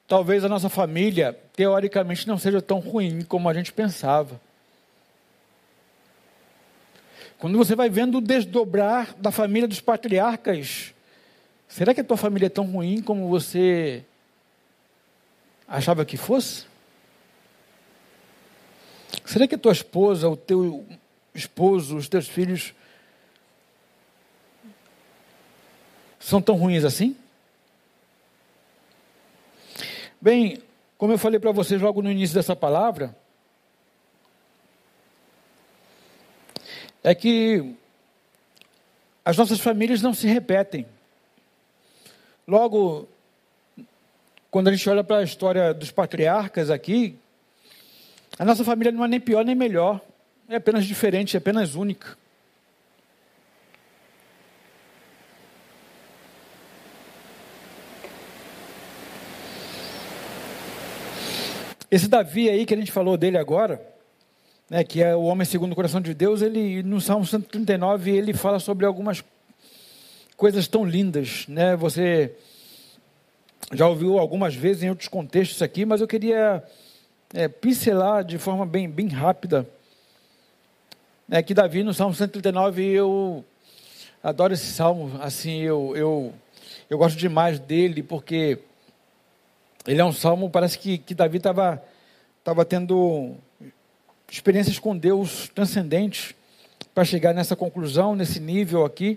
talvez a nossa família, teoricamente, não seja tão ruim como a gente pensava. Quando você vai vendo o desdobrar da família dos patriarcas, será que a tua família é tão ruim como você achava que fosse? Será que a tua esposa, o teu esposo, os teus filhos são tão ruins assim? Bem, como eu falei para vocês logo no início dessa palavra, é que as nossas famílias não se repetem. Logo, quando a gente olha para a história dos patriarcas aqui, a nossa família não é nem pior nem melhor, é apenas diferente, é apenas única. Esse Davi aí que a gente falou dele agora, né, que é o homem segundo o coração de Deus, ele no Salmo 139 ele fala sobre algumas coisas tão lindas, né? Você já ouviu algumas vezes em outros contextos aqui, mas eu queria é, pincelar de forma bem, bem rápida. É que Davi no Salmo 139 eu adoro esse salmo, assim eu eu eu gosto demais dele porque Ele é um salmo, parece que, que Davi estava tava tendo experiências com Deus transcendentes para chegar nessa conclusão, nesse nível aqui.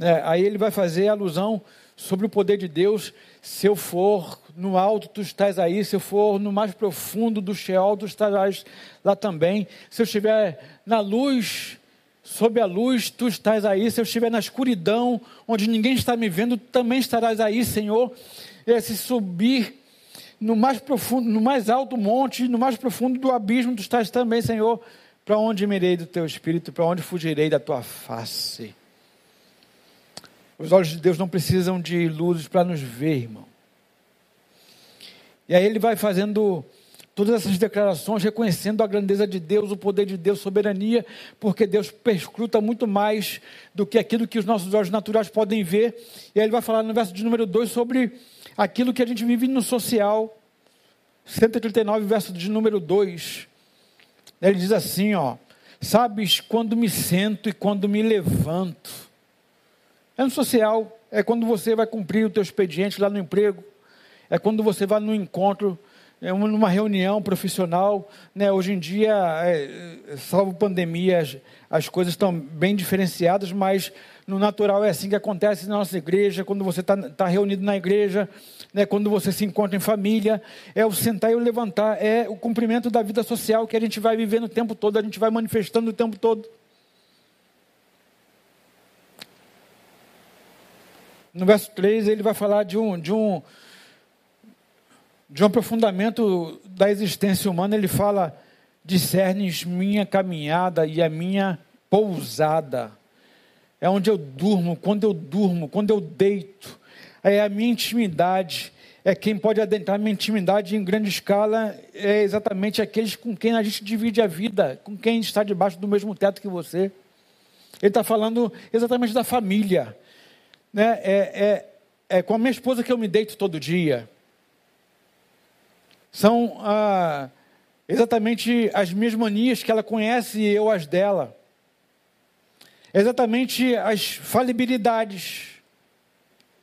É, aí ele vai fazer alusão sobre o poder de Deus. Se eu for no alto, tu estás aí. Se eu for no mais profundo do Sheol, tu estarás lá também. Se eu estiver na luz, sob a luz, tu estás aí. Se eu estiver na escuridão, onde ninguém está me vendo, tu também estarás aí, Senhor. É, se subir no mais profundo, no mais alto monte, no mais profundo do abismo, tu estás também, Senhor. Para onde mirei do teu espírito? Para onde fugirei da tua face? Os olhos de Deus não precisam de luzes para nos ver, irmão. E aí ele vai fazendo todas essas declarações, reconhecendo a grandeza de Deus, o poder de Deus, soberania, porque Deus perscruta muito mais do que aquilo que os nossos olhos naturais podem ver. E aí ele vai falar no verso de número 2 sobre aquilo que a gente vive no social. 139, verso de número 2. Ele diz assim, ó: Sabes quando me sento e quando me levanto é no social, é quando você vai cumprir o teu expediente lá no emprego, é quando você vai no encontro, é numa reunião profissional. Né? Hoje em dia, é, salvo pandemia, as, as coisas estão bem diferenciadas, mas no natural é assim que acontece na nossa igreja, quando você está tá reunido na igreja, né? quando você se encontra em família, é o sentar e o levantar, é o cumprimento da vida social que a gente vai vivendo o tempo todo, a gente vai manifestando o tempo todo. no verso 3, ele vai falar de um, de um, de um aprofundamento da existência humana. Ele fala: discernes minha caminhada e a minha pousada. É onde eu durmo, quando eu durmo, quando eu deito. É a minha intimidade. É quem pode adentrar minha intimidade em grande escala. É exatamente aqueles com quem a gente divide a vida, com quem está debaixo do mesmo teto que você. Ele está falando exatamente da família né, é, é, é com a minha esposa que eu me deito todo dia. São ah, exatamente as minhas manias que ela conhece e eu as dela. Exatamente as falibilidades,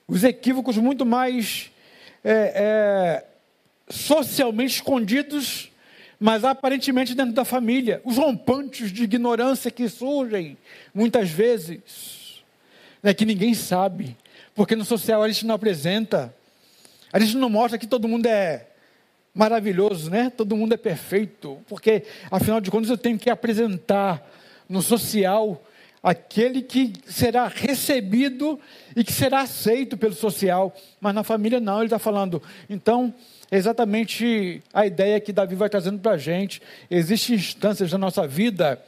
os equívocos muito mais é, é, socialmente escondidos, mas aparentemente dentro da família. Os rompantes de ignorância que surgem muitas vezes né, que ninguém sabe, porque no social a gente não apresenta, a gente não mostra que todo mundo é maravilhoso, né? Todo mundo é perfeito, porque afinal de contas eu tenho que apresentar no social aquele que será recebido e que será aceito pelo social, mas na família não, ele está falando. Então, é exatamente a ideia que Davi vai trazendo para a gente. Existem instâncias da nossa vida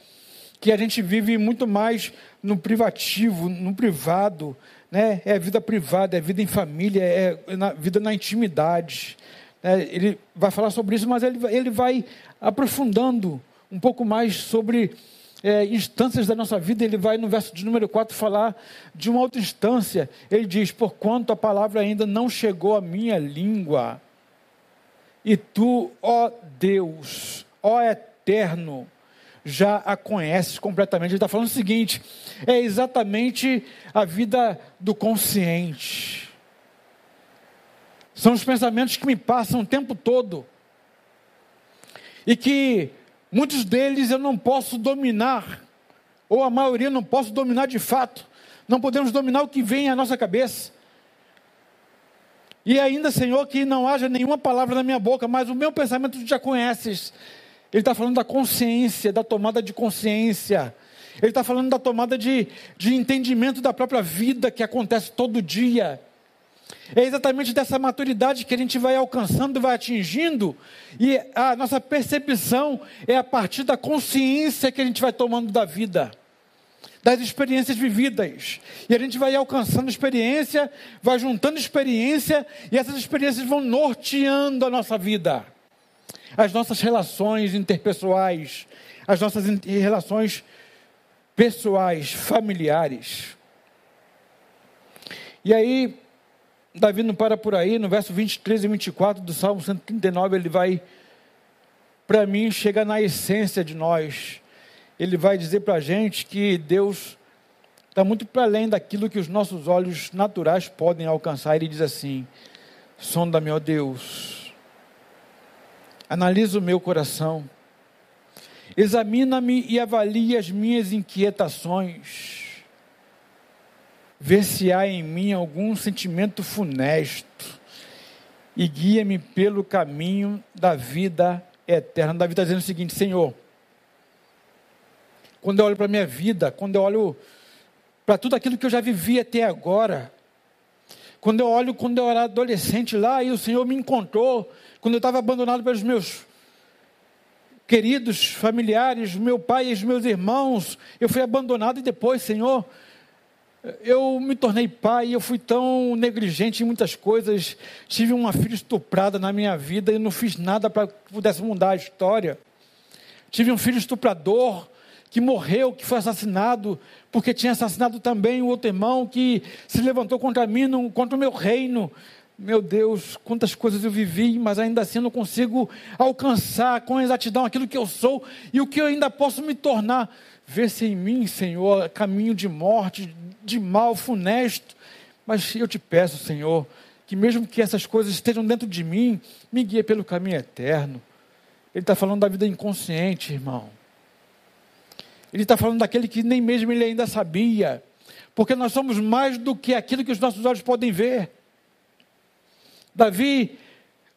que a gente vive muito mais no privativo, no privado, né? É vida privada, é vida em família, é na, vida na intimidade. Né? Ele vai falar sobre isso, mas ele, ele vai aprofundando um pouco mais sobre é, instâncias da nossa vida. Ele vai no verso de número 4 falar de uma outra instância. Ele diz: Porquanto a palavra ainda não chegou à minha língua, e tu, ó Deus, ó Eterno, já a conheces completamente. Ele está falando o seguinte: é exatamente a vida do consciente. São os pensamentos que me passam o tempo todo. E que muitos deles eu não posso dominar, ou a maioria não posso dominar de fato. Não podemos dominar o que vem à nossa cabeça. E ainda, Senhor, que não haja nenhuma palavra na minha boca, mas o meu pensamento tu já conheces. Ele está falando da consciência, da tomada de consciência. Ele está falando da tomada de, de entendimento da própria vida que acontece todo dia. É exatamente dessa maturidade que a gente vai alcançando, vai atingindo, e a nossa percepção é a partir da consciência que a gente vai tomando da vida, das experiências vividas. E a gente vai alcançando experiência, vai juntando experiência, e essas experiências vão norteando a nossa vida as nossas relações interpessoais, as nossas relações pessoais, familiares. E aí, Davi não para por aí, no verso 23 e 24 do Salmo 139, ele vai, para mim, chega na essência de nós. Ele vai dizer para a gente que Deus está muito para além daquilo que os nossos olhos naturais podem alcançar. Ele diz assim: Sonda-me, ó Deus. Analisa o meu coração. Examina-me e avalia as minhas inquietações. Vê se há em mim algum sentimento funesto e guia-me pelo caminho da vida eterna. Davi está dizendo o seguinte: Senhor, quando eu olho para a minha vida, quando eu olho para tudo aquilo que eu já vivi até agora, quando eu olho quando eu era adolescente lá e o Senhor me encontrou, quando eu estava abandonado pelos meus queridos familiares, meu pai e os meus irmãos, eu fui abandonado e depois, Senhor, eu me tornei pai, eu fui tão negligente em muitas coisas, tive uma filha estuprada na minha vida e não fiz nada para que pudesse mudar a história. Tive um filho estuprador que morreu, que foi assassinado, porque tinha assassinado também o outro irmão que se levantou contra mim, contra o meu reino. Meu Deus, quantas coisas eu vivi, mas ainda assim não consigo alcançar com exatidão aquilo que eu sou e o que eu ainda posso me tornar. Vê-se em mim, Senhor, caminho de morte, de mal funesto. Mas eu te peço, Senhor, que mesmo que essas coisas estejam dentro de mim, me guie pelo caminho eterno. Ele está falando da vida inconsciente, irmão. Ele está falando daquele que nem mesmo ele ainda sabia. Porque nós somos mais do que aquilo que os nossos olhos podem ver. Davi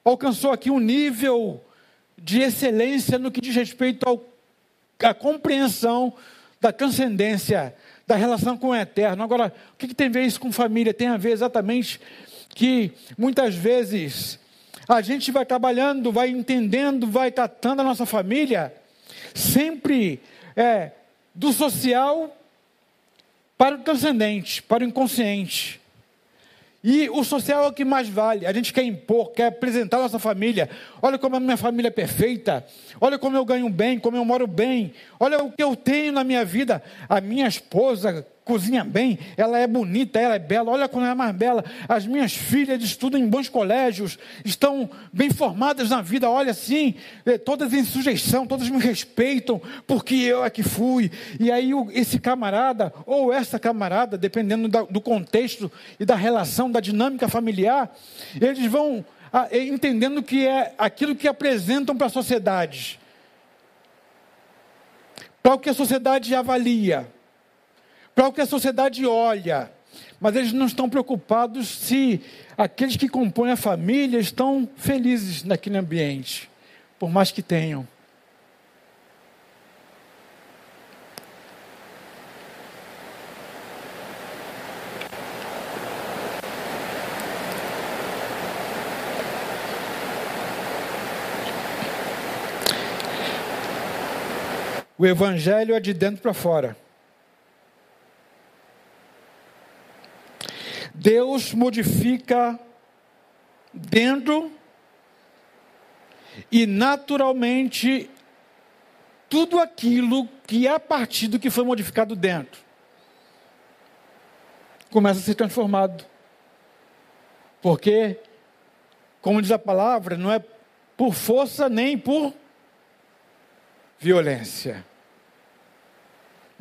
alcançou aqui um nível de excelência no que diz respeito à compreensão da transcendência, da relação com o eterno. Agora, o que, que tem a ver isso com família? Tem a ver exatamente que muitas vezes a gente vai trabalhando, vai entendendo, vai tratando a nossa família, sempre é, do social para o transcendente, para o inconsciente. E o social é o que mais vale. A gente quer impor, quer apresentar a nossa família. Olha como a minha família é perfeita. Olha como eu ganho bem, como eu moro bem. Olha o que eu tenho na minha vida. A minha esposa cozinha bem, ela é bonita, ela é bela, olha como ela é mais bela. As minhas filhas estudam em bons colégios, estão bem formadas na vida, olha assim, todas em sujeição, todas me respeitam, porque eu é que fui. E aí esse camarada, ou essa camarada, dependendo do contexto e da relação, da dinâmica familiar, eles vão entendendo que é aquilo que apresentam para a sociedade. Para o que a sociedade avalia para o que a sociedade olha, mas eles não estão preocupados se aqueles que compõem a família estão felizes naquele ambiente, por mais que tenham. O evangelho é de dentro para fora. Deus modifica dentro e naturalmente tudo aquilo que é a partir do que foi modificado dentro começa a ser transformado. Porque, como diz a palavra, não é por força nem por violência,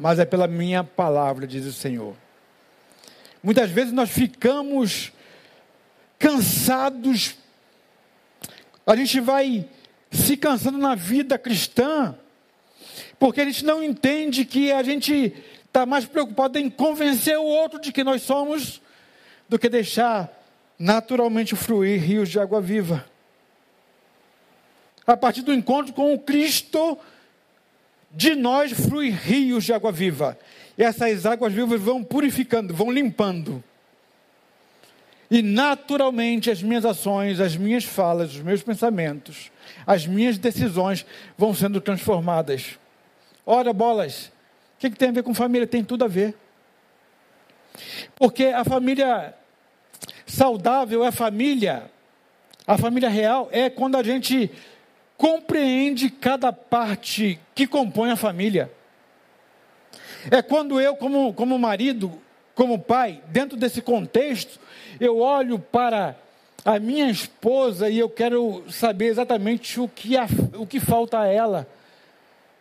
mas é pela minha palavra, diz o Senhor. Muitas vezes nós ficamos cansados, a gente vai se cansando na vida cristã, porque a gente não entende que a gente está mais preocupado em convencer o outro de que nós somos, do que deixar naturalmente fluir rios de água viva. A partir do encontro com o Cristo, de nós flui rios de água viva essas águas vivas vão purificando, vão limpando. E naturalmente as minhas ações, as minhas falas, os meus pensamentos, as minhas decisões vão sendo transformadas. Ora, bolas, o que, que tem a ver com família? Tem tudo a ver. Porque a família saudável é família, a família real é quando a gente compreende cada parte que compõe a família. É quando eu, como, como marido, como pai, dentro desse contexto, eu olho para a minha esposa e eu quero saber exatamente o que, a, o que falta a ela.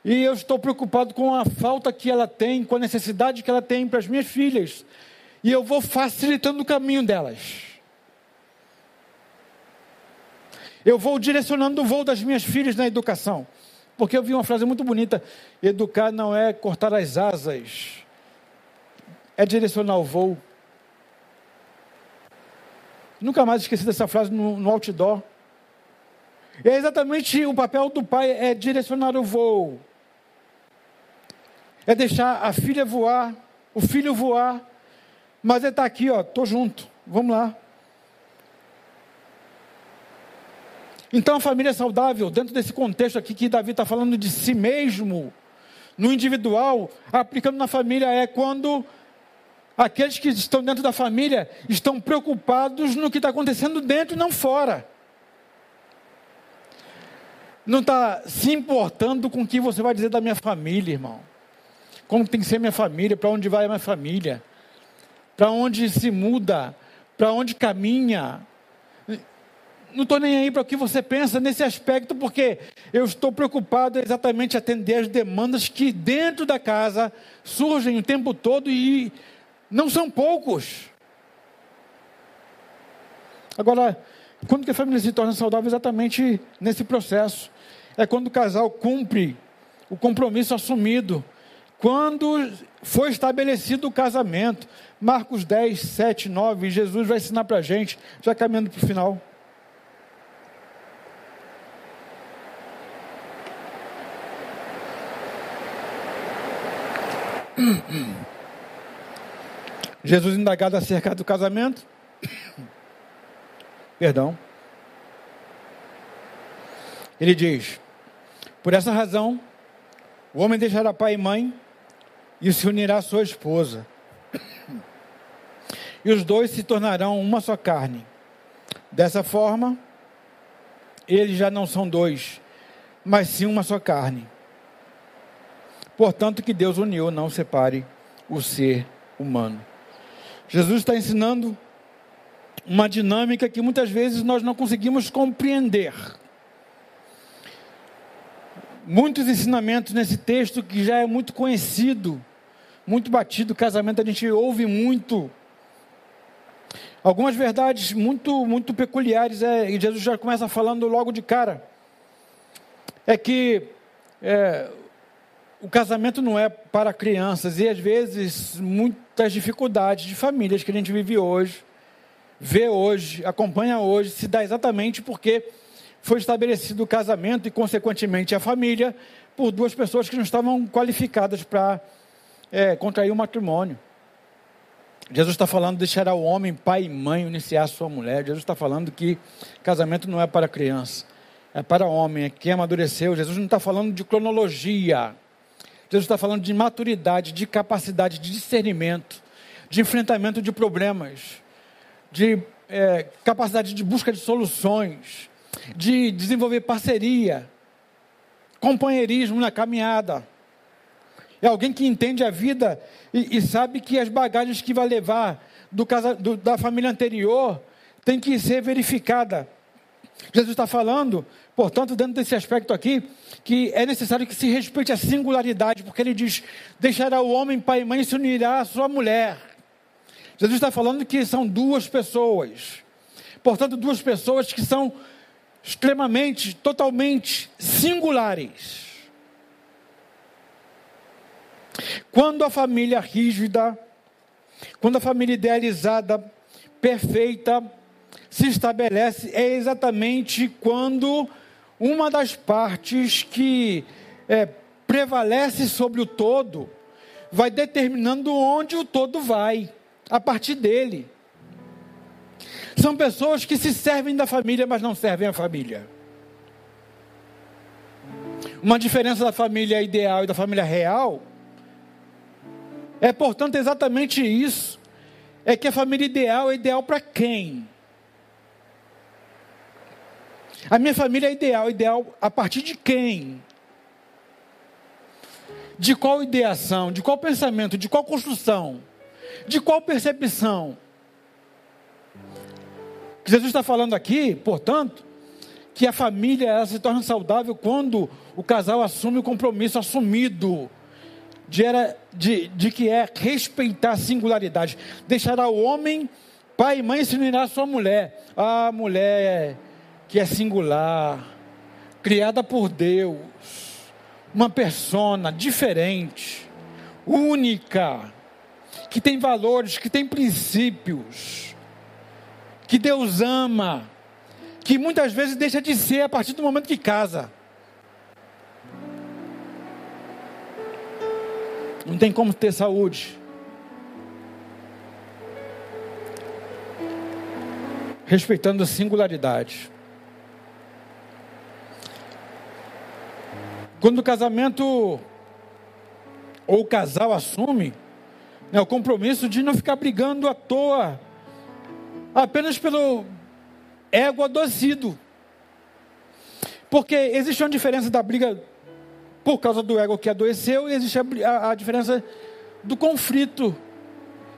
E eu estou preocupado com a falta que ela tem, com a necessidade que ela tem para as minhas filhas. E eu vou facilitando o caminho delas. Eu vou direcionando o voo das minhas filhas na educação. Porque eu vi uma frase muito bonita: educar não é cortar as asas, é direcionar o voo. Nunca mais esqueci dessa frase no, no outdoor. É exatamente o papel do pai é direcionar o voo. É deixar a filha voar, o filho voar, mas ele está aqui, ó, estou junto, vamos lá. Então a família saudável, dentro desse contexto aqui que Davi está falando de si mesmo, no individual, aplicando na família, é quando aqueles que estão dentro da família estão preocupados no que está acontecendo dentro e não fora. Não está se importando com o que você vai dizer da minha família, irmão. Como tem que ser minha família, para onde vai a minha família, para onde se muda, para onde caminha, não estou nem aí para o que você pensa nesse aspecto, porque eu estou preocupado exatamente em atender as demandas que dentro da casa surgem o tempo todo e não são poucos. Agora, quando que a família se torna saudável? Exatamente nesse processo. É quando o casal cumpre o compromisso assumido. Quando foi estabelecido o casamento. Marcos 10, 7, 9, Jesus vai ensinar para a gente, já caminhando para o final. Jesus indagado acerca do casamento. Perdão. Ele diz: Por essa razão, o homem deixará pai e mãe e se unirá à sua esposa. E os dois se tornarão uma só carne. Dessa forma, eles já não são dois, mas sim uma só carne. Portanto, que Deus uniu, não separe o ser humano. Jesus está ensinando uma dinâmica que muitas vezes nós não conseguimos compreender. Muitos ensinamentos nesse texto que já é muito conhecido, muito batido, casamento a gente ouve muito. Algumas verdades muito muito peculiares é, e Jesus já começa falando logo de cara. É que é, o casamento não é para crianças e às vezes muitas dificuldades de famílias que a gente vive hoje, vê hoje, acompanha hoje, se dá exatamente porque foi estabelecido o casamento e, consequentemente, a família por duas pessoas que não estavam qualificadas para é, contrair o matrimônio. Jesus está falando de deixar o homem, pai e mãe, iniciar sua mulher. Jesus está falando que casamento não é para criança, é para homem, é quem amadureceu. Jesus não está falando de cronologia. Jesus está falando de maturidade, de capacidade de discernimento, de enfrentamento de problemas, de é, capacidade de busca de soluções, de desenvolver parceria, companheirismo na caminhada. É alguém que entende a vida e, e sabe que as bagagens que vai levar do casa, do, da família anterior tem que ser verificada. Jesus está falando Portanto, dentro desse aspecto aqui, que é necessário que se respeite a singularidade, porque ele diz: deixará o homem pai e mãe e se unirá à sua mulher. Jesus está falando que são duas pessoas. Portanto, duas pessoas que são extremamente, totalmente singulares. Quando a família rígida, quando a família idealizada, perfeita, se estabelece, é exatamente quando uma das partes que é, prevalece sobre o todo vai determinando onde o todo vai, a partir dele. São pessoas que se servem da família, mas não servem a família. Uma diferença da família ideal e da família real é, portanto, exatamente isso. É que a família ideal é ideal para quem? A minha família é ideal. Ideal a partir de quem? De qual ideação? De qual pensamento? De qual construção? De qual percepção? Jesus está falando aqui, portanto, que a família se torna saudável quando o casal assume o compromisso assumido de, era, de, de que é respeitar a singularidade. Deixará o homem, pai e mãe se unirá a sua mulher. A mulher que é singular, criada por Deus, uma persona diferente, única, que tem valores, que tem princípios, que Deus ama, que muitas vezes deixa de ser a partir do momento que casa. Não tem como ter saúde. Respeitando a singularidade. Quando o casamento ou o casal assume né, o compromisso de não ficar brigando à toa, apenas pelo ego adoecido. Porque existe uma diferença da briga por causa do ego que adoeceu, e existe a, a, a diferença do conflito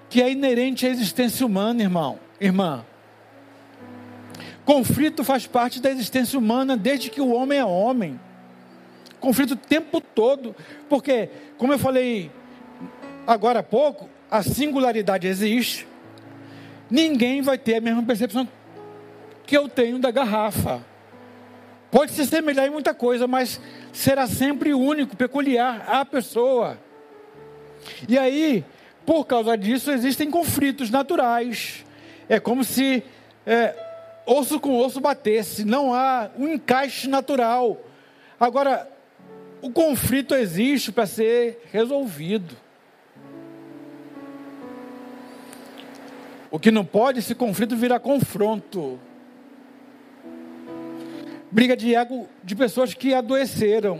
que é inerente à existência humana, irmão, irmã. Conflito faz parte da existência humana desde que o homem é homem. Conflito o tempo todo, porque, como eu falei agora há pouco, a singularidade existe. Ninguém vai ter a mesma percepção que eu tenho da garrafa. Pode se semelhar em muita coisa, mas será sempre único, peculiar à pessoa. E aí, por causa disso, existem conflitos naturais. É como se é, osso com osso batesse, não há um encaixe natural. Agora, o conflito existe para ser resolvido. O que não pode, esse conflito virar confronto briga de ego de pessoas que adoeceram.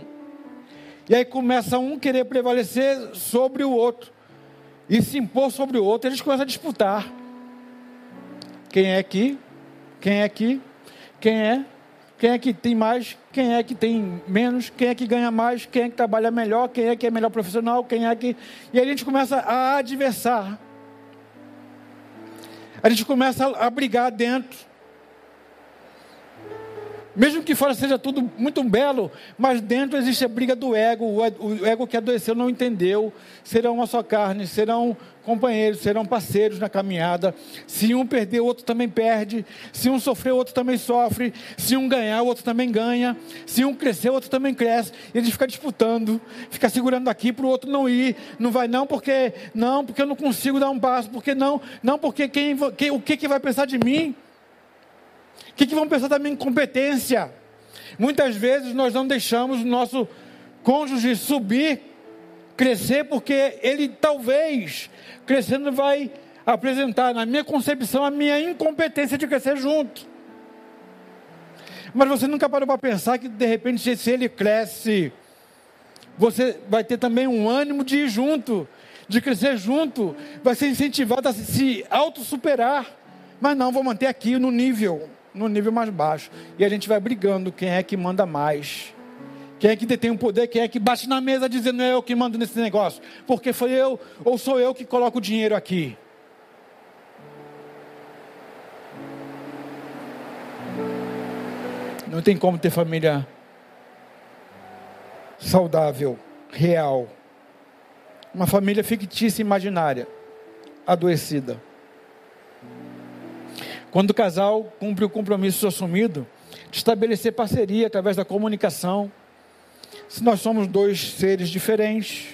E aí começa um querer prevalecer sobre o outro. E se impor sobre o outro, eles começam a disputar. Quem é aqui? Quem é aqui? Quem é? Quem é que tem mais? Quem é que tem menos? Quem é que ganha mais? Quem é que trabalha melhor? Quem é que é melhor profissional? Quem é que. E aí a gente começa a adversar. A gente começa a brigar dentro. Mesmo que fora seja tudo muito belo, mas dentro existe a briga do ego, o ego que adoeceu não entendeu. Serão uma só carne, serão companheiros, serão parceiros na caminhada. Se um perder, o outro também perde. Se um sofrer, o outro também sofre. Se um ganhar, o outro também ganha. Se um crescer, o outro também cresce. E eles ficam disputando, fica segurando aqui para o outro não ir. Não vai não porque não, porque eu não consigo dar um passo. Porque não, não porque quem, quem o que, que vai pensar de mim? O que, que vão pensar da minha incompetência? Muitas vezes nós não deixamos o nosso cônjuge subir, crescer, porque ele talvez, crescendo, vai apresentar, na minha concepção, a minha incompetência de crescer junto. Mas você nunca parou para pensar que, de repente, se ele cresce, você vai ter também um ânimo de ir junto, de crescer junto, vai ser incentivado a se auto-superar. Mas não, vou manter aqui no nível no nível mais baixo. E a gente vai brigando quem é que manda mais. Quem é que detém o poder, quem é que bate na mesa dizendo é eu que mando nesse negócio. Porque foi eu ou sou eu que coloco o dinheiro aqui. Não tem como ter família saudável, real. Uma família fictícia, imaginária, adoecida. Quando o casal cumpre o compromisso assumido de estabelecer parceria através da comunicação, se nós somos dois seres diferentes,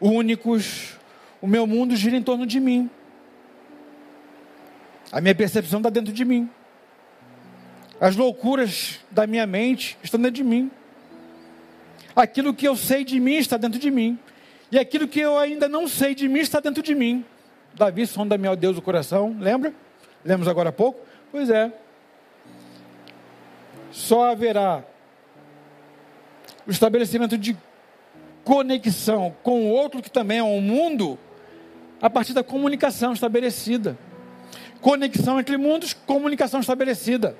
únicos, o meu mundo gira em torno de mim. A minha percepção está dentro de mim. As loucuras da minha mente estão dentro de mim. Aquilo que eu sei de mim está dentro de mim. E aquilo que eu ainda não sei de mim está dentro de mim. Davi sonda meu Deus o coração, lembra? Lemos agora há pouco? Pois é. Só haverá o estabelecimento de conexão com o outro que também é um mundo a partir da comunicação estabelecida. Conexão entre mundos, comunicação estabelecida.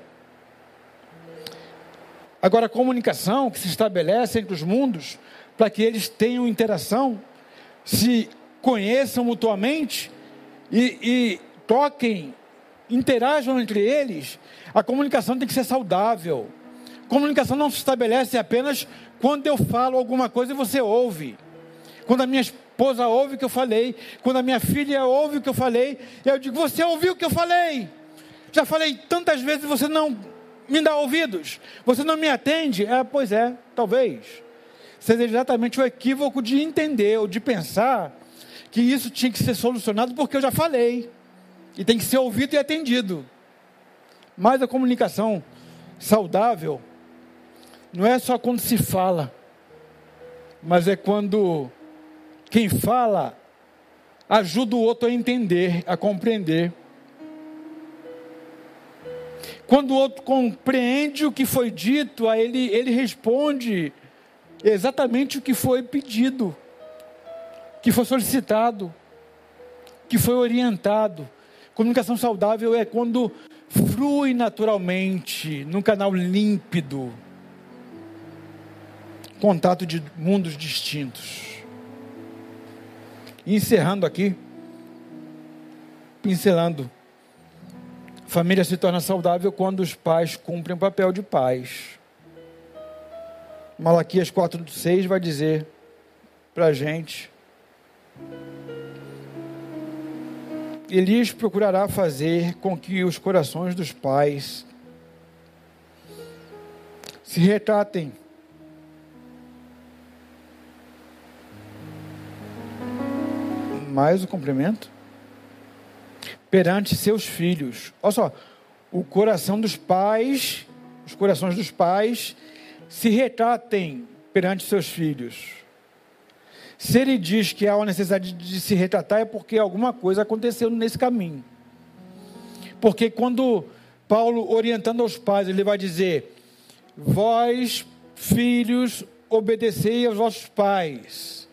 Agora, a comunicação que se estabelece entre os mundos, para que eles tenham interação, se conheçam mutuamente e, e toquem interajam entre eles, a comunicação tem que ser saudável. Comunicação não se estabelece apenas quando eu falo alguma coisa você ouve. Quando a minha esposa ouve o que eu falei, quando a minha filha ouve o que eu falei, eu digo: Você ouviu o que eu falei? Já falei tantas vezes e você não me dá ouvidos. Você não me atende? É, pois é, talvez. Seja exatamente o equívoco de entender ou de pensar que isso tinha que ser solucionado porque eu já falei. E tem que ser ouvido e atendido. Mas a comunicação saudável não é só quando se fala, mas é quando quem fala ajuda o outro a entender, a compreender. Quando o outro compreende o que foi dito, a ele, ele responde exatamente o que foi pedido, que foi solicitado, que foi orientado. Comunicação saudável é quando flui naturalmente, num canal límpido, contato de mundos distintos. E encerrando aqui, pincelando, família se torna saudável quando os pais cumprem o papel de pais. Malaquias 4,6 vai dizer para a gente: Elias procurará fazer com que os corações dos pais se retratem mais o cumprimento perante seus filhos. Olha só, o coração dos pais, os corações dos pais se retratem perante seus filhos. Se ele diz que há uma necessidade de se retratar, é porque alguma coisa aconteceu nesse caminho. Porque quando Paulo, orientando aos pais, ele vai dizer: Vós, filhos, obedecei aos vossos pais.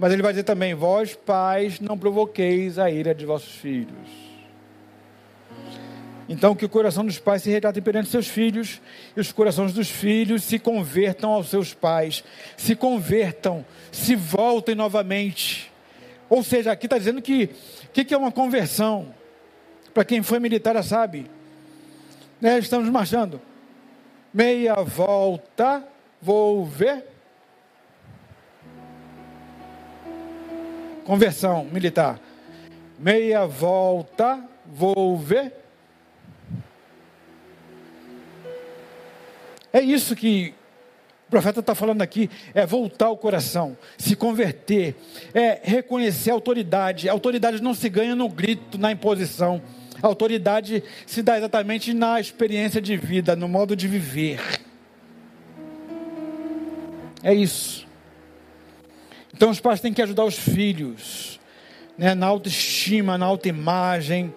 Mas ele vai dizer também: Vós, pais, não provoqueis a ira de vossos filhos. Então, que o coração dos pais se retrate perante seus filhos e os corações dos filhos se convertam aos seus pais, se convertam, se voltem novamente. Ou seja, aqui está dizendo que o que, que, é uma conversão? Para quem foi militar, sabe. Né, estamos marchando. Meia volta, vou ver. Conversão militar. Meia volta, vou ver. É isso que o profeta está falando aqui, é voltar o coração, se converter, é reconhecer a autoridade. A autoridade não se ganha no grito, na imposição. A autoridade se dá exatamente na experiência de vida, no modo de viver. É isso. Então os pais têm que ajudar os filhos né, na autoestima, na autoimagem,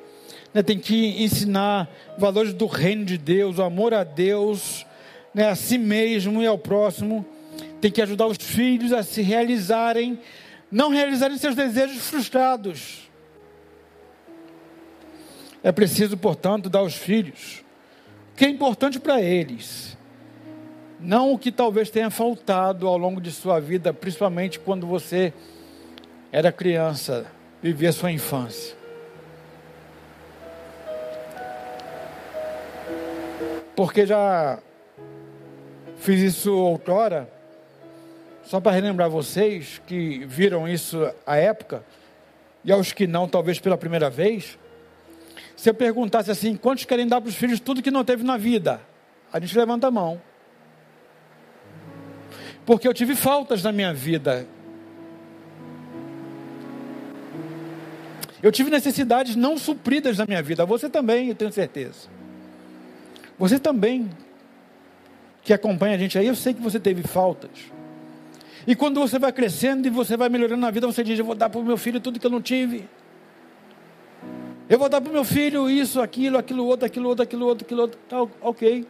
né, tem que ensinar valores do reino de Deus, o amor a Deus, né, a si mesmo e ao próximo. Tem que ajudar os filhos a se realizarem, não realizarem seus desejos frustrados. É preciso, portanto, dar aos filhos o que é importante para eles não o que talvez tenha faltado ao longo de sua vida, principalmente quando você era criança, vivia sua infância. Porque já fiz isso outrora, só para relembrar vocês que viram isso à época, e aos que não, talvez pela primeira vez. Se eu perguntasse assim, quantos querem dar para os filhos tudo que não teve na vida? A gente levanta a mão porque eu tive faltas na minha vida. Eu tive necessidades não supridas na minha vida. Você também, eu tenho certeza. Você também, que acompanha a gente aí, eu sei que você teve faltas. E quando você vai crescendo e você vai melhorando na vida, você diz: Eu vou dar para o meu filho tudo que eu não tive. Eu vou dar para o meu filho isso, aquilo, aquilo outro, aquilo outro, aquilo outro, aquilo outro. Tá, ok.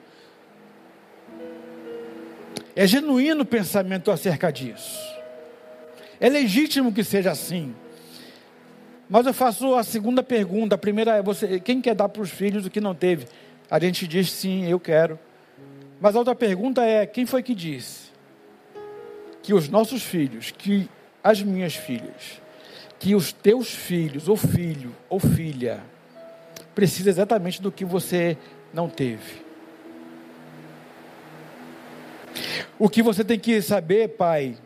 É genuíno o pensamento acerca disso. É legítimo que seja assim. Mas eu faço a segunda pergunta. A primeira é: você, quem quer dar para os filhos o que não teve? A gente diz sim, eu quero. Mas a outra pergunta é: quem foi que disse que os nossos filhos, que as minhas filhas, que os teus filhos, ou filho, ou filha, precisa exatamente do que você não teve? O que você tem que saber, pai,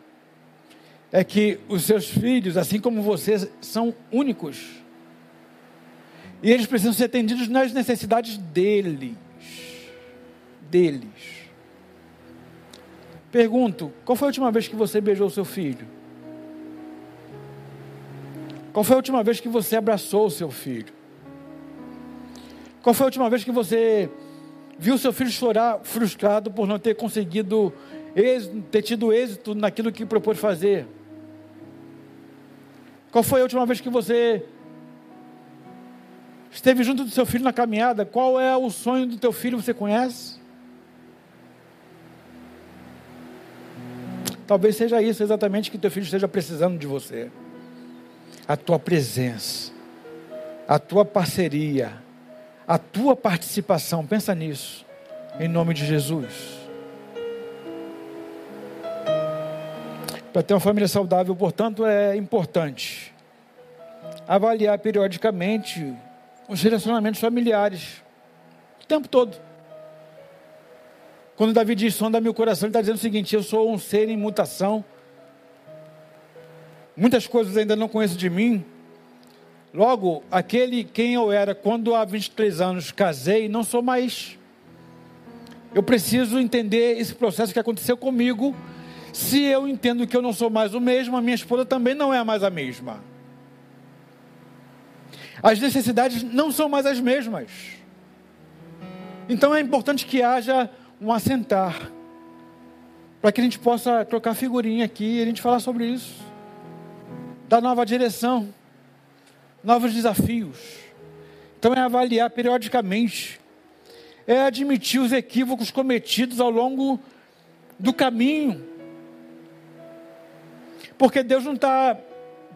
é que os seus filhos, assim como você, são únicos. E eles precisam ser atendidos nas necessidades deles. deles. Pergunto: qual foi a última vez que você beijou seu filho? Qual foi a última vez que você abraçou o seu filho? Qual foi a última vez que você viu seu filho chorar frustrado por não ter conseguido ter tido êxito naquilo que propôs fazer? Qual foi a última vez que você esteve junto do seu filho na caminhada? Qual é o sonho do teu filho? Você conhece? Talvez seja isso exatamente que teu filho esteja precisando de você. A tua presença, a tua parceria, a tua participação. Pensa nisso, em nome de Jesus. Para ter uma família saudável, portanto, é importante avaliar periodicamente os relacionamentos familiares, o tempo todo. Quando Davi diz sonda meu coração, ele está dizendo o seguinte: eu sou um ser em mutação. Muitas coisas ainda não conheço de mim. Logo, aquele quem eu era quando há 23 anos casei, não sou mais. Eu preciso entender esse processo que aconteceu comigo. Se eu entendo que eu não sou mais o mesmo, a minha esposa também não é mais a mesma. As necessidades não são mais as mesmas. Então é importante que haja um assentar, para que a gente possa trocar figurinha aqui e a gente falar sobre isso, dar nova direção, novos desafios. Então é avaliar periodicamente, é admitir os equívocos cometidos ao longo do caminho, porque Deus não está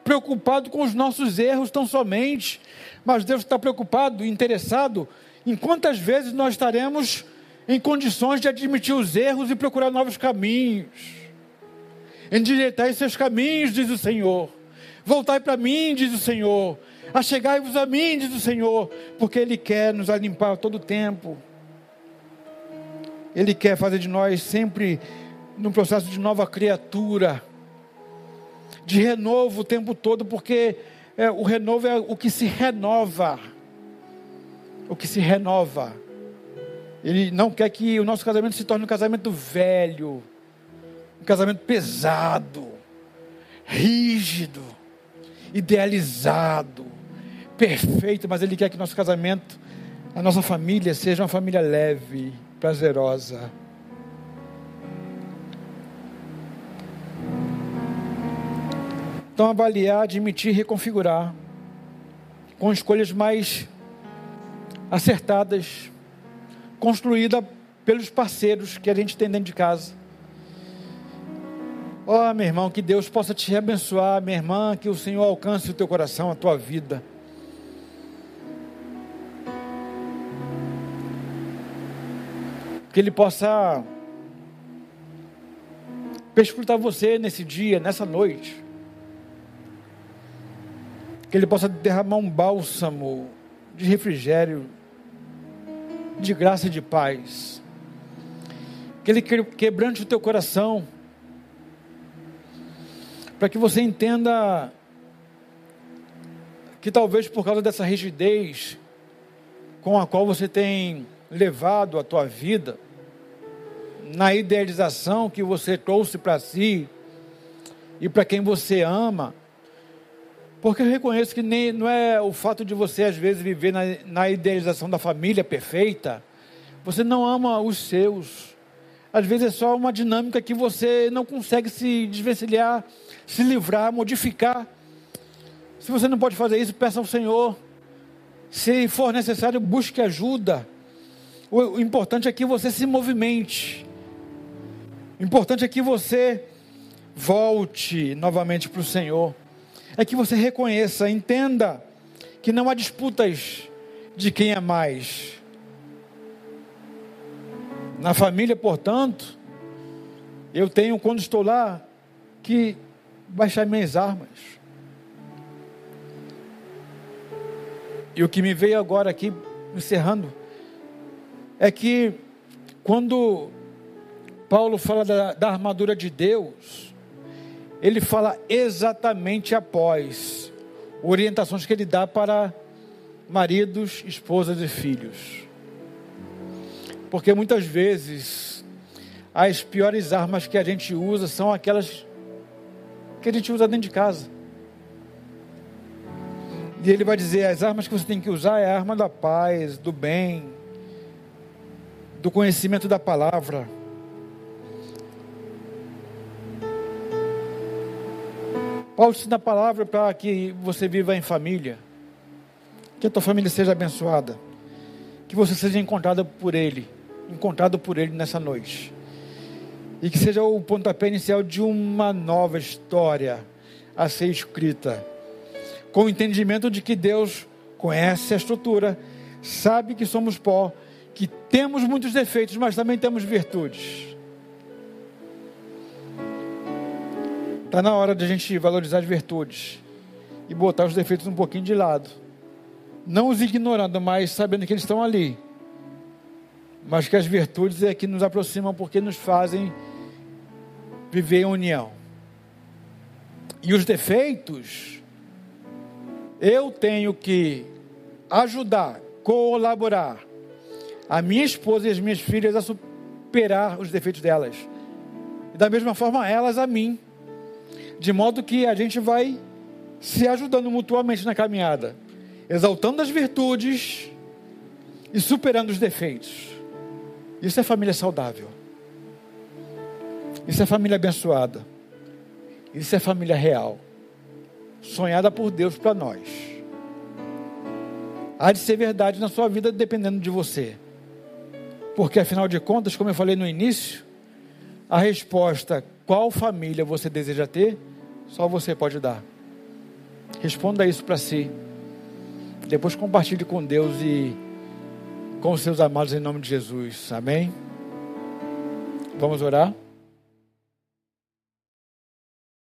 preocupado com os nossos erros tão somente, mas Deus está preocupado, interessado em quantas vezes nós estaremos em condições de admitir os erros e procurar novos caminhos. Endireitai seus caminhos, diz o Senhor. Voltai para mim, diz o Senhor. Achegai-vos a mim, diz o Senhor, porque Ele quer nos limpar todo o tempo. Ele quer fazer de nós sempre num processo de nova criatura, de renovo o tempo todo, porque é, o renovo é o que se renova. O que se renova. Ele não quer que o nosso casamento se torne um casamento velho, um casamento pesado, rígido, idealizado, perfeito, mas Ele quer que nosso casamento, a nossa família, seja uma família leve, prazerosa. Então, avaliar, admitir, reconfigurar, com escolhas mais acertadas, construída pelos parceiros que a gente tem dentro de casa. Ó, oh, meu irmão, que Deus possa te abençoar, minha irmã, que o Senhor alcance o teu coração, a tua vida. Que Ele possa perscrutar você nesse dia, nessa noite. Que Ele possa derramar um bálsamo de refrigério de graça e de paz. Que Ele quebrante o teu coração, para que você entenda que talvez por causa dessa rigidez com a qual você tem levado a tua vida, na idealização que você trouxe para si e para quem você ama, porque eu reconheço que nem, não é o fato de você, às vezes, viver na, na idealização da família perfeita. Você não ama os seus. Às vezes é só uma dinâmica que você não consegue se desvencilhar, se livrar, modificar. Se você não pode fazer isso, peça ao Senhor. Se for necessário, busque ajuda. O importante é que você se movimente. O importante é que você volte novamente para o Senhor é que você reconheça, entenda que não há disputas de quem é mais. Na família, portanto, eu tenho, quando estou lá, que baixar minhas armas. E o que me veio agora aqui, encerrando, é que quando Paulo fala da, da armadura de Deus, ele fala exatamente após orientações que ele dá para maridos, esposas e filhos. Porque muitas vezes as piores armas que a gente usa são aquelas que a gente usa dentro de casa. E ele vai dizer: as armas que você tem que usar é a arma da paz, do bem, do conhecimento da palavra. Paulo ensina a palavra para que você viva em família, que a tua família seja abençoada, que você seja encontrado por Ele, encontrado por Ele nessa noite, e que seja o pontapé inicial de uma nova história a ser escrita, com o entendimento de que Deus conhece a estrutura, sabe que somos pó, que temos muitos defeitos, mas também temos virtudes Está na hora de a gente valorizar as virtudes e botar os defeitos um pouquinho de lado. Não os ignorando, mas sabendo que eles estão ali. Mas que as virtudes é que nos aproximam porque nos fazem viver em união. E os defeitos, eu tenho que ajudar, colaborar a minha esposa e as minhas filhas a superar os defeitos delas. E da mesma forma elas a mim de modo que a gente vai se ajudando mutuamente na caminhada, exaltando as virtudes e superando os defeitos. Isso é família saudável. Isso é família abençoada. Isso é família real, sonhada por Deus para nós. Há de ser verdade na sua vida dependendo de você. Porque afinal de contas, como eu falei no início, a resposta qual família você deseja ter só você pode dar. Responda isso para si. Depois compartilhe com Deus e com os seus amados em nome de Jesus. Amém? Vamos orar?